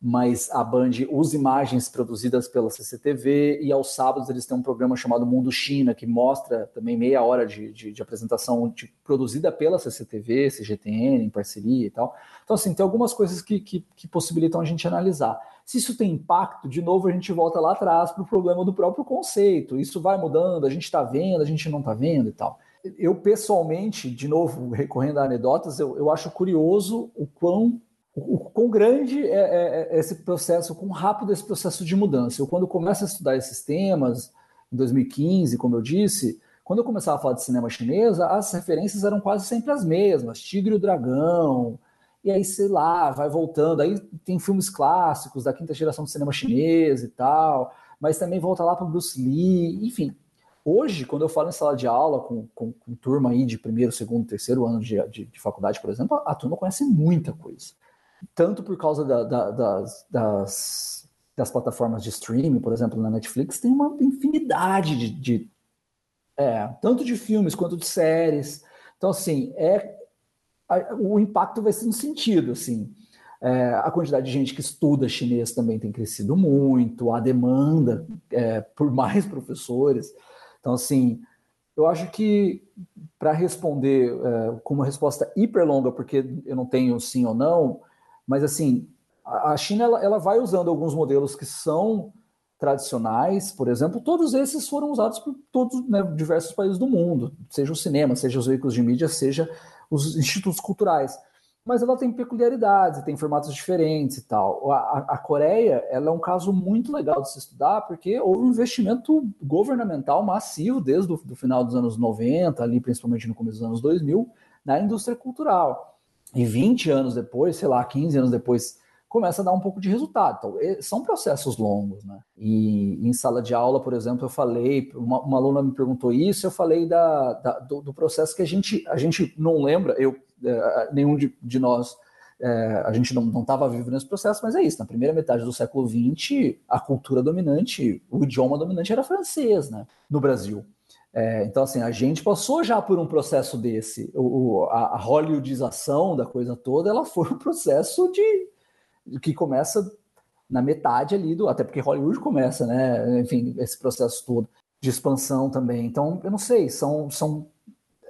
mas a Band usa imagens produzidas pela CCTV e aos sábados eles têm um programa chamado Mundo China, que mostra também meia hora de, de, de apresentação de, produzida pela CCTV, CGTN, em parceria e tal. Então, assim, tem algumas coisas que, que, que possibilitam a gente analisar. Se isso tem impacto, de novo a gente volta lá atrás para o problema do próprio conceito. Isso vai mudando, a gente está vendo, a gente não está vendo e tal eu pessoalmente, de novo, recorrendo a anedotas, eu, eu acho curioso o quão, o, o quão grande é, é, é esse processo, o quão rápido é esse processo de mudança. Eu, quando começo a estudar esses temas, em 2015, como eu disse, quando eu começava a falar de cinema chinesa, as referências eram quase sempre as mesmas, Tigre e o Dragão, e aí, sei lá, vai voltando. Aí tem filmes clássicos da quinta geração do cinema chinês e tal, mas também volta lá para Bruce Lee, enfim, Hoje, quando eu falo em sala de aula com, com, com turma aí de primeiro, segundo, terceiro ano de, de, de, faculdade, por exemplo, a, turma conhece muita coisa. Tanto por causa da, da, das, das, das, plataformas de streaming, por exemplo, na Netflix, tem uma infinidade de, de é, tanto de filmes quanto de séries. Então, assim, é, a, o impacto vai ser no sentido, assim. É, a quantidade de gente que estuda chinês também tem crescido muito, a demanda é, por mais professores. Então, assim, eu acho que para responder é, com uma resposta hiper longa, porque eu não tenho sim ou não, mas assim, a China ela, ela vai usando alguns modelos que são tradicionais, por exemplo, todos esses foram usados por todos né, diversos países do mundo, seja o cinema, seja os veículos de mídia, seja os institutos culturais mas ela tem peculiaridades, tem formatos diferentes e tal. A, a, Coreia ela é um caso muito legal de se estudar, porque houve um investimento governamental massivo desde o final dos anos 90, ali principalmente no começo dos anos 2000, na indústria cultural. E 20 anos depois, sei lá, 15 anos depois, começa a dar um pouco de resultado. Então, são processos longos, né? E em sala de aula, por exemplo, eu falei, uma, uma aluna me perguntou isso, eu falei da, da do, do, processo que a gente, a gente não lembra, eu é, nenhum de, de nós, é, a gente não estava vivo nesse processo, mas é isso. Na primeira metade do século XX, a cultura dominante, o idioma dominante era francês, né? No Brasil. É, então, assim, a gente passou já por um processo desse. O, a, a hollywoodização da coisa toda, ela foi um processo de que começa na metade ali do. Até porque Hollywood começa, né? Enfim, esse processo todo de expansão também. Então, eu não sei, são, são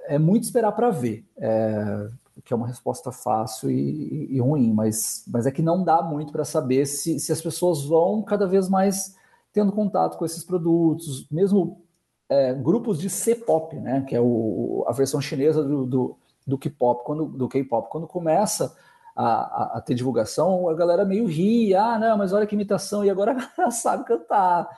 é muito esperar para ver. É, que é uma resposta fácil e, e, ruim, mas, mas é que não dá muito para saber se, se as pessoas vão cada vez mais tendo contato com esses produtos, mesmo é, grupos de C-pop, né, que é o, a versão chinesa do, do, do K-pop, quando do K-pop, quando começa a, a, a, ter divulgação, a galera meio ri, ah, não, mas olha que imitação, e agora sabe cantar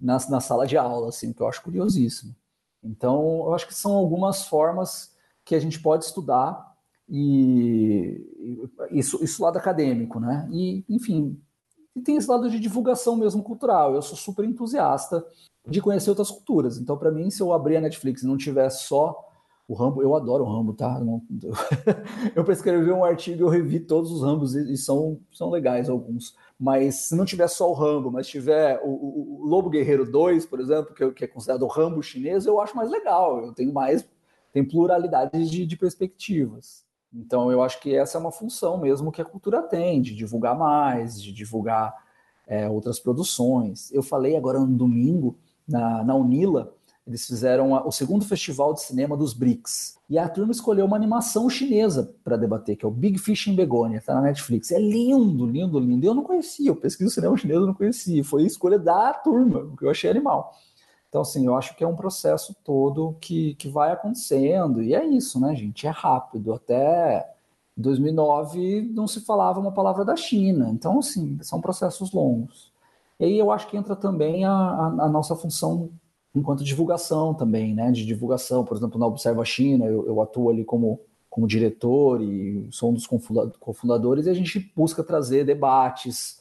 na, na sala de aula, assim, que eu acho curiosíssimo. Então, eu acho que são algumas formas que a gente pode estudar e, e isso, isso lado acadêmico, né? E, enfim, e tem esse lado de divulgação mesmo cultural. Eu sou super entusiasta de conhecer outras culturas. Então, para mim, se eu abrir a Netflix e não tiver só o Rambo, eu adoro o Rambo, tá? Eu, prescrevi um artigo, eu revi todos os Rambos e, são, são legais alguns. Mas se não tiver só o Rambo, mas tiver o, o, o Lobo Guerreiro 2, por exemplo, que, que, é considerado o Rambo chinês, eu acho mais legal. Eu tenho mais, tem pluralidade de, de perspectivas. Então eu acho que essa é uma função mesmo que a cultura tem, de divulgar mais, de divulgar é, outras produções. Eu falei agora no domingo, na, na Unila, eles fizeram a, o segundo festival de cinema dos BRICS. E a turma escolheu uma animação chinesa para debater, que é o Big Fish in Begonia, tá na Netflix. É lindo, lindo, lindo. Eu não conhecia, eu pesquiso cinema chinês, eu não conhecia. Foi a escolha da turma, o que eu achei animal. Então, assim, eu acho que é um processo todo que, que vai acontecendo. E é isso, né, gente? É rápido. Até 2009 não se falava uma palavra da China. Então, assim, são processos longos. E aí eu acho que entra também a, a, a nossa função enquanto divulgação também, né? De divulgação, por exemplo, na Observa China, eu, eu atuo ali como, como diretor e sou um dos cofundadores, e a gente busca trazer debates,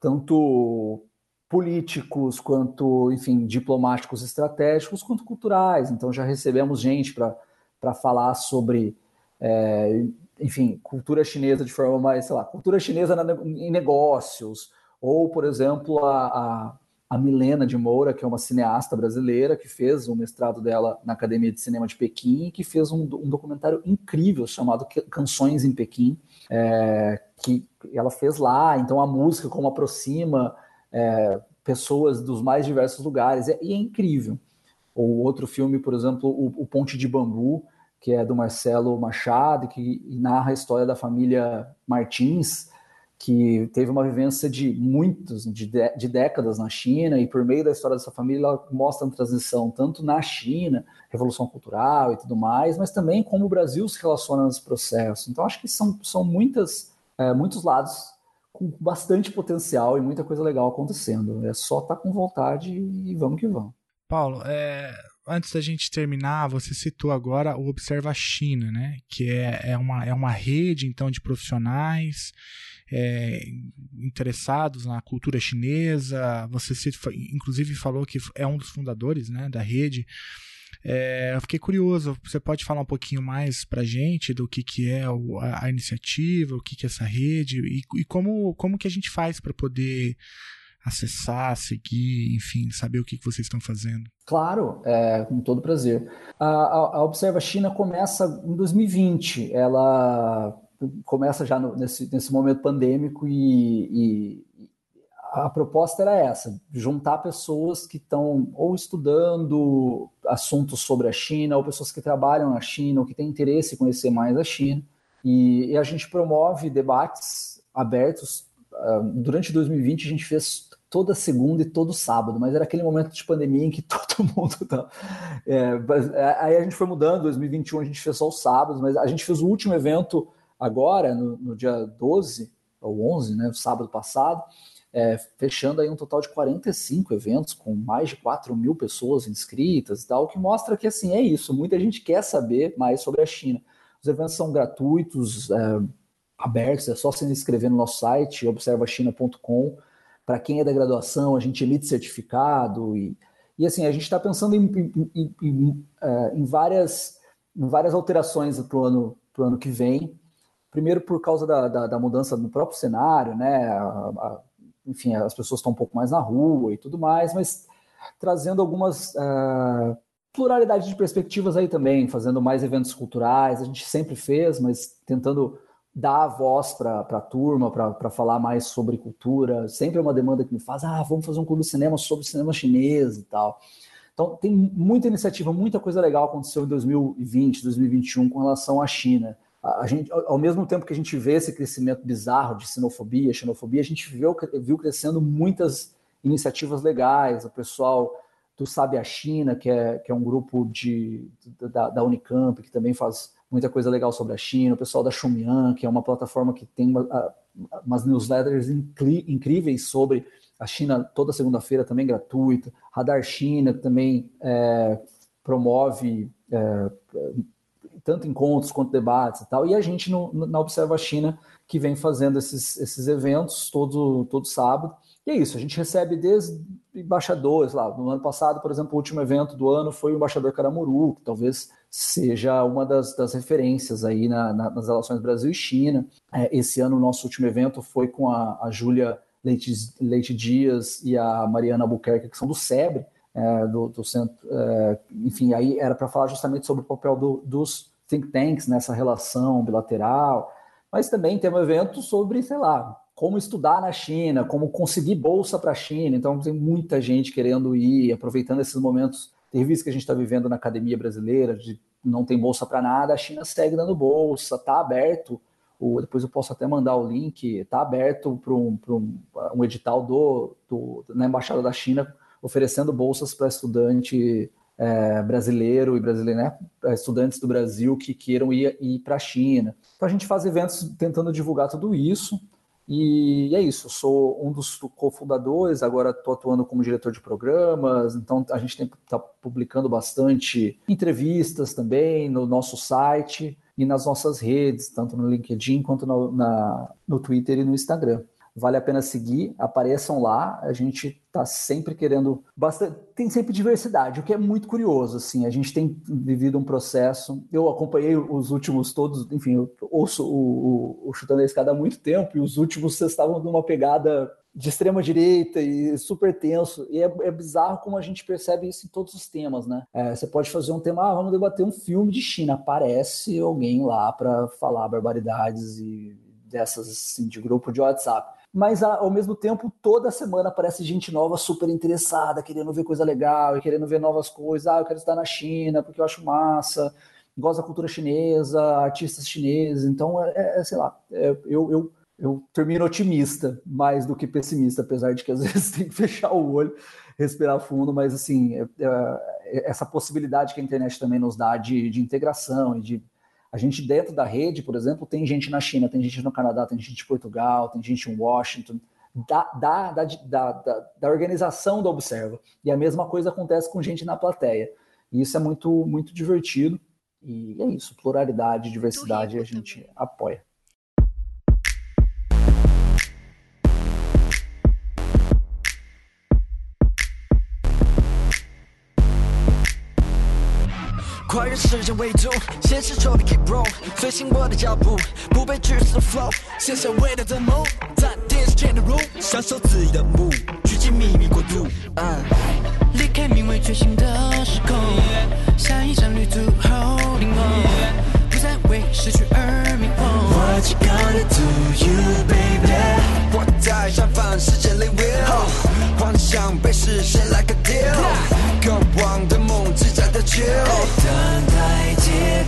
tanto políticos, quanto, enfim, diplomáticos estratégicos, quanto culturais. Então já recebemos gente para falar sobre, é, enfim, cultura chinesa de forma mais, sei lá, cultura chinesa na, em negócios, ou, por exemplo, a, a a Milena de Moura, que é uma cineasta brasileira, que fez o mestrado dela na Academia de Cinema de Pequim, e que fez um, um documentário incrível chamado Canções em Pequim, é, que ela fez lá. Então a música como aproxima é, pessoas dos mais diversos lugares, é, e é incrível. Ou outro filme, por exemplo, o, o, Ponte de Bambu, que é do Marcelo Machado, que narra a história da família Martins, que teve uma vivência de muitos, de, de, décadas na China, e por meio da história dessa família, ela mostra a transição tanto na China, revolução cultural e tudo mais, mas também como o Brasil se relaciona nesse processo. Então, acho que são, são muitas, é, muitos lados com bastante potencial e muita coisa legal acontecendo. É só estar tá com vontade e vamos que vamos. Paulo, é, antes da gente terminar, você citou agora o Observa China, né? Que é, é, uma, é uma rede, então, de profissionais é, interessados na cultura chinesa. Você inclusive falou que é um dos fundadores né, da rede. É, eu fiquei curioso, você pode falar um pouquinho mais para gente do que, que é o, a, a, iniciativa, o que, que é essa rede e, e como, como que a gente faz para poder acessar, seguir, enfim, saber o que, que vocês estão fazendo? Claro, é, com todo prazer. A, a, a Observa China começa em 2020. Ela começa já no, nesse, nesse momento pandêmico e, e, a proposta era essa: juntar pessoas que estão ou estudando assuntos sobre a China, ou pessoas que trabalham na China, ou que têm interesse em conhecer mais a China. E, e a gente promove debates abertos. Uh, durante 2020, a gente fez toda segunda e todo sábado, mas era aquele momento de pandemia em que todo mundo tá. É, aí a gente foi mudando, 2021 a gente fez só os sábados, mas a gente fez o último evento agora, no, no dia 12 ou 11, né, sábado passado, é, fechando aí um total de 45 eventos com mais de 4 mil pessoas inscritas e tal, que mostra que assim é isso, muita gente quer saber mais sobre a China. Os eventos são gratuitos, é, abertos, é só se inscrever no nosso site, observachina.com. Para quem é da graduação, a gente emite certificado e, e assim, a gente está pensando em, em, em, em, é, em várias, várias alterações para o ano, ano que vem. Primeiro por causa da, da, da mudança no próprio cenário, né? A, a, enfim, as pessoas estão um pouco mais na rua e tudo mais, mas trazendo algumas uh, pluralidade de perspectivas aí também, fazendo mais eventos culturais. A gente sempre fez, mas tentando dar a voz para a turma, para falar mais sobre cultura. Sempre é uma demanda que me faz, ah, vamos fazer um clube de cinema sobre cinema chinês e tal. Então, tem muita iniciativa, muita coisa legal aconteceu em 2020, 2021 com relação à China a gente, ao mesmo tempo que a gente vê esse crescimento bizarro de sinofobia, xenofobia, a gente viu, viu crescendo muitas iniciativas legais, o pessoal do Sabe a China, que é, que é um grupo de, da, da Unicamp, que também faz muita coisa legal sobre a China, o pessoal da Xumian, que é uma plataforma que tem uma, umas newsletters incríveis sobre a China toda segunda-feira também gratuita, Radar China que também é, promove é, tanto encontros quanto debates e tal, e a gente no, na Observa China que vem fazendo esses, esses eventos todo, todo sábado. E é isso, a gente recebe desde embaixadores lá. No ano passado, por exemplo, o último evento do ano foi o embaixador Caramuru, que talvez seja uma das, das referências aí na, na, nas relações Brasil e China. É, esse ano, o nosso último evento foi com a, a Júlia Leite, Leite Dias e a Mariana Albuquerque, que são do SEBRE, é, do, do, centro, é, enfim, aí era para falar justamente sobre o papel do, dos think tanks nessa relação bilateral, mas também tem um evento sobre, sei lá, como estudar na China, como conseguir bolsa para a China. Então, tem muita gente querendo ir, aproveitando esses momentos terríveis que a gente está vivendo na academia brasileira, de não tem bolsa para nada, a China segue dando bolsa, está aberto. O, depois eu posso até mandar o link, está aberto para um, um, um, edital do, do, na Embaixada da China oferecendo bolsas para estudante é, brasileiro e brasileiro, né, estudantes do Brasil que queiram ir, ir para a China. Então a gente faz eventos tentando divulgar tudo isso. E é isso, eu sou um dos cofundadores, agora estou atuando como diretor de programas, então a gente está publicando bastante entrevistas também no nosso site e nas nossas redes, tanto no LinkedIn quanto no, na, no Twitter e no Instagram vale a pena seguir, apareçam lá. A gente está sempre querendo bastante, tem sempre diversidade, o que é muito curioso. Assim, a gente tem vivido um processo. Eu acompanhei os últimos todos, enfim, eu ouço o, o, o Chutando a Escada há muito tempo e os últimos vocês estavam numa pegada de extrema direita e super tenso. E é, é, bizarro como a gente percebe isso em todos os temas, né? É, você pode fazer um tema, ah, vamos debater um filme de China. Aparece alguém lá para falar barbaridades e dessas assim, de grupo de WhatsApp mas ao mesmo tempo, toda semana aparece gente nova super interessada, querendo ver coisa legal e querendo ver novas coisas. Ah, eu quero estar na China porque eu acho massa, gosto da cultura chinesa, artistas chineses. Então, é, é, é sei lá, é, eu, eu, eu termino otimista mais do que pessimista, apesar de que às vezes tem que fechar o olho, respirar fundo, mas assim, é, é, essa possibilidade que a internet também nos dá de, de integração e de a gente dentro da rede, por exemplo, tem gente na China, tem gente no Canadá, tem gente em Portugal, tem gente em Washington, da, da, da, da, da organização da Observa. E a mesma coisa acontece com gente na plateia. E isso é muito, muito divertido. E é isso, pluralidade, diversidade, a gente também. Apoia. Quite 时间为主，现实中的 keep roll，随心我的脚步，不被拘束的 flow，写下伟大的梦，在电视前的 room，享受自由的目，聚集秘密国度。离开名为觉醒的时空，下一站旅途 holding on，不再为失去而迷惘。What you gonna do, you baby？我在绽放世界里 will，幻想被实现 like 等待结果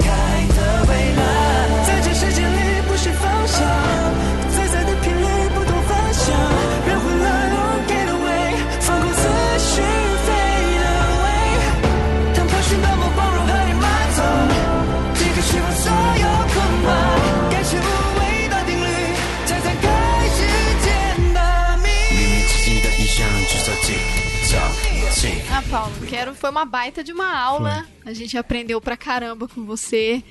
Paulo. Quero, foi uma baita de uma aula. Foi. A gente aprendeu pra caramba com você.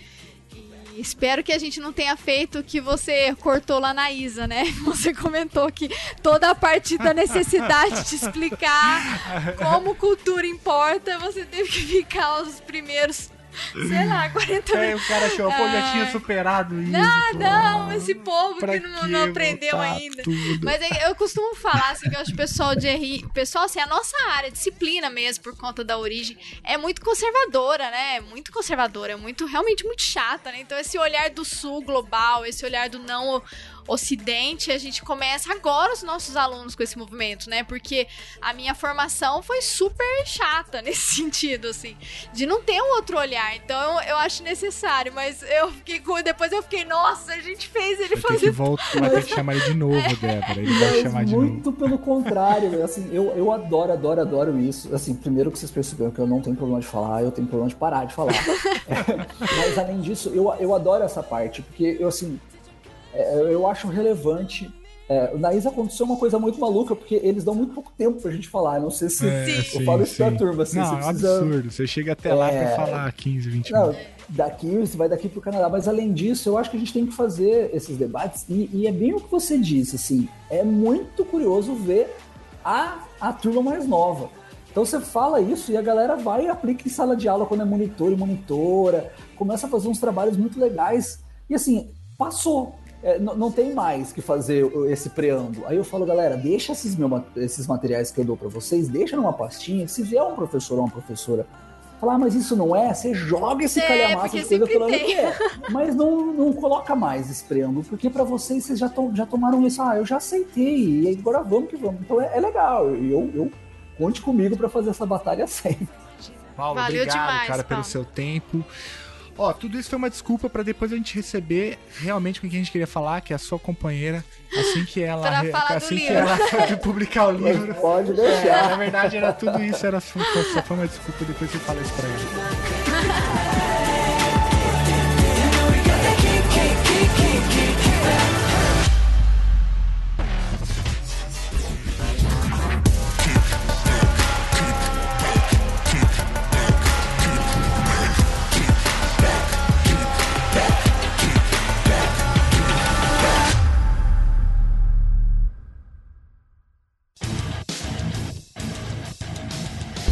E espero que a gente não tenha feito o que você cortou lá na Isa, né? Você comentou que toda a parte da necessidade de explicar como cultura importa, você teve que ficar os primeiros sei lá, 40 é, o cara achou, pô, já tinha superado isso. Não, pô. não, esse povo que não, não aprendeu ainda. Tudo? Mas é, eu costumo falar assim, que eu acho que o pessoal de RI, pessoal, assim, a nossa área, disciplina mesmo, por conta da origem, é muito conservadora, né? É muito conservadora, é muito, realmente muito chata, né? Então esse olhar do sul global, esse olhar do não Ocidente, a gente começa agora os nossos alunos com esse movimento, né? Porque a minha formação foi super chata nesse sentido, assim, de não ter um outro olhar. Então eu acho necessário, mas eu fiquei com. Depois eu fiquei, nossa, a gente fez ele fazer. Que voltar, vai ter que chamar ele de novo, é. Débora. Ele vai chamar de muito novo. Muito pelo contrário, assim, eu, eu adoro, adoro, adoro isso. Assim, primeiro que vocês perceberam que eu não tenho problema de falar, eu tenho problema de parar de falar. mas além disso, eu, eu adoro essa parte, porque eu assim é, eu acho relevante. É, na ISA aconteceu uma coisa muito maluca, porque eles dão muito pouco tempo pra gente falar. Não sei se é, eu sim, falo isso sim. pra turma. Assim, não, é um precisa... absurdo. Você chega até lá é... pra falar 15, 20 não, minutos. Daqui, você vai daqui pro Canadá. Mas além disso, eu acho que a gente tem que fazer esses debates. E, e é bem o que você disse, assim. É muito curioso ver a, a turma mais nova. Então você fala isso e a galera vai e aplica em sala de aula quando é monitor e monitora, começa a fazer uns trabalhos muito legais. E assim, passou é, não tem mais que fazer esse preâmbulo. Aí eu falo, galera, deixa esses, meu, esses materiais que eu dou para vocês, deixa numa pastinha. Se vier um professor ou uma professora falar, ah, mas isso não é, você joga esse é, calhamaço de coisa falando tem. que é. Mas não, não coloca mais esse preâmbulo, porque para vocês, vocês já, tom, já tomaram isso. Ah, eu já aceitei, e agora vamos que vamos. Então é, é legal. Eu, eu conte comigo para fazer essa batalha sempre. Paulo, Valeu obrigado, demais, cara, Paulo. pelo seu tempo. Ó, tudo isso foi uma desculpa para depois a gente receber realmente com quem a gente queria falar, que é a sua companheira, assim que ela assim que ela pode publicar o livro. pode deixar. É, na verdade era tudo isso, era só, só foi uma desculpa depois você fala isso para ela.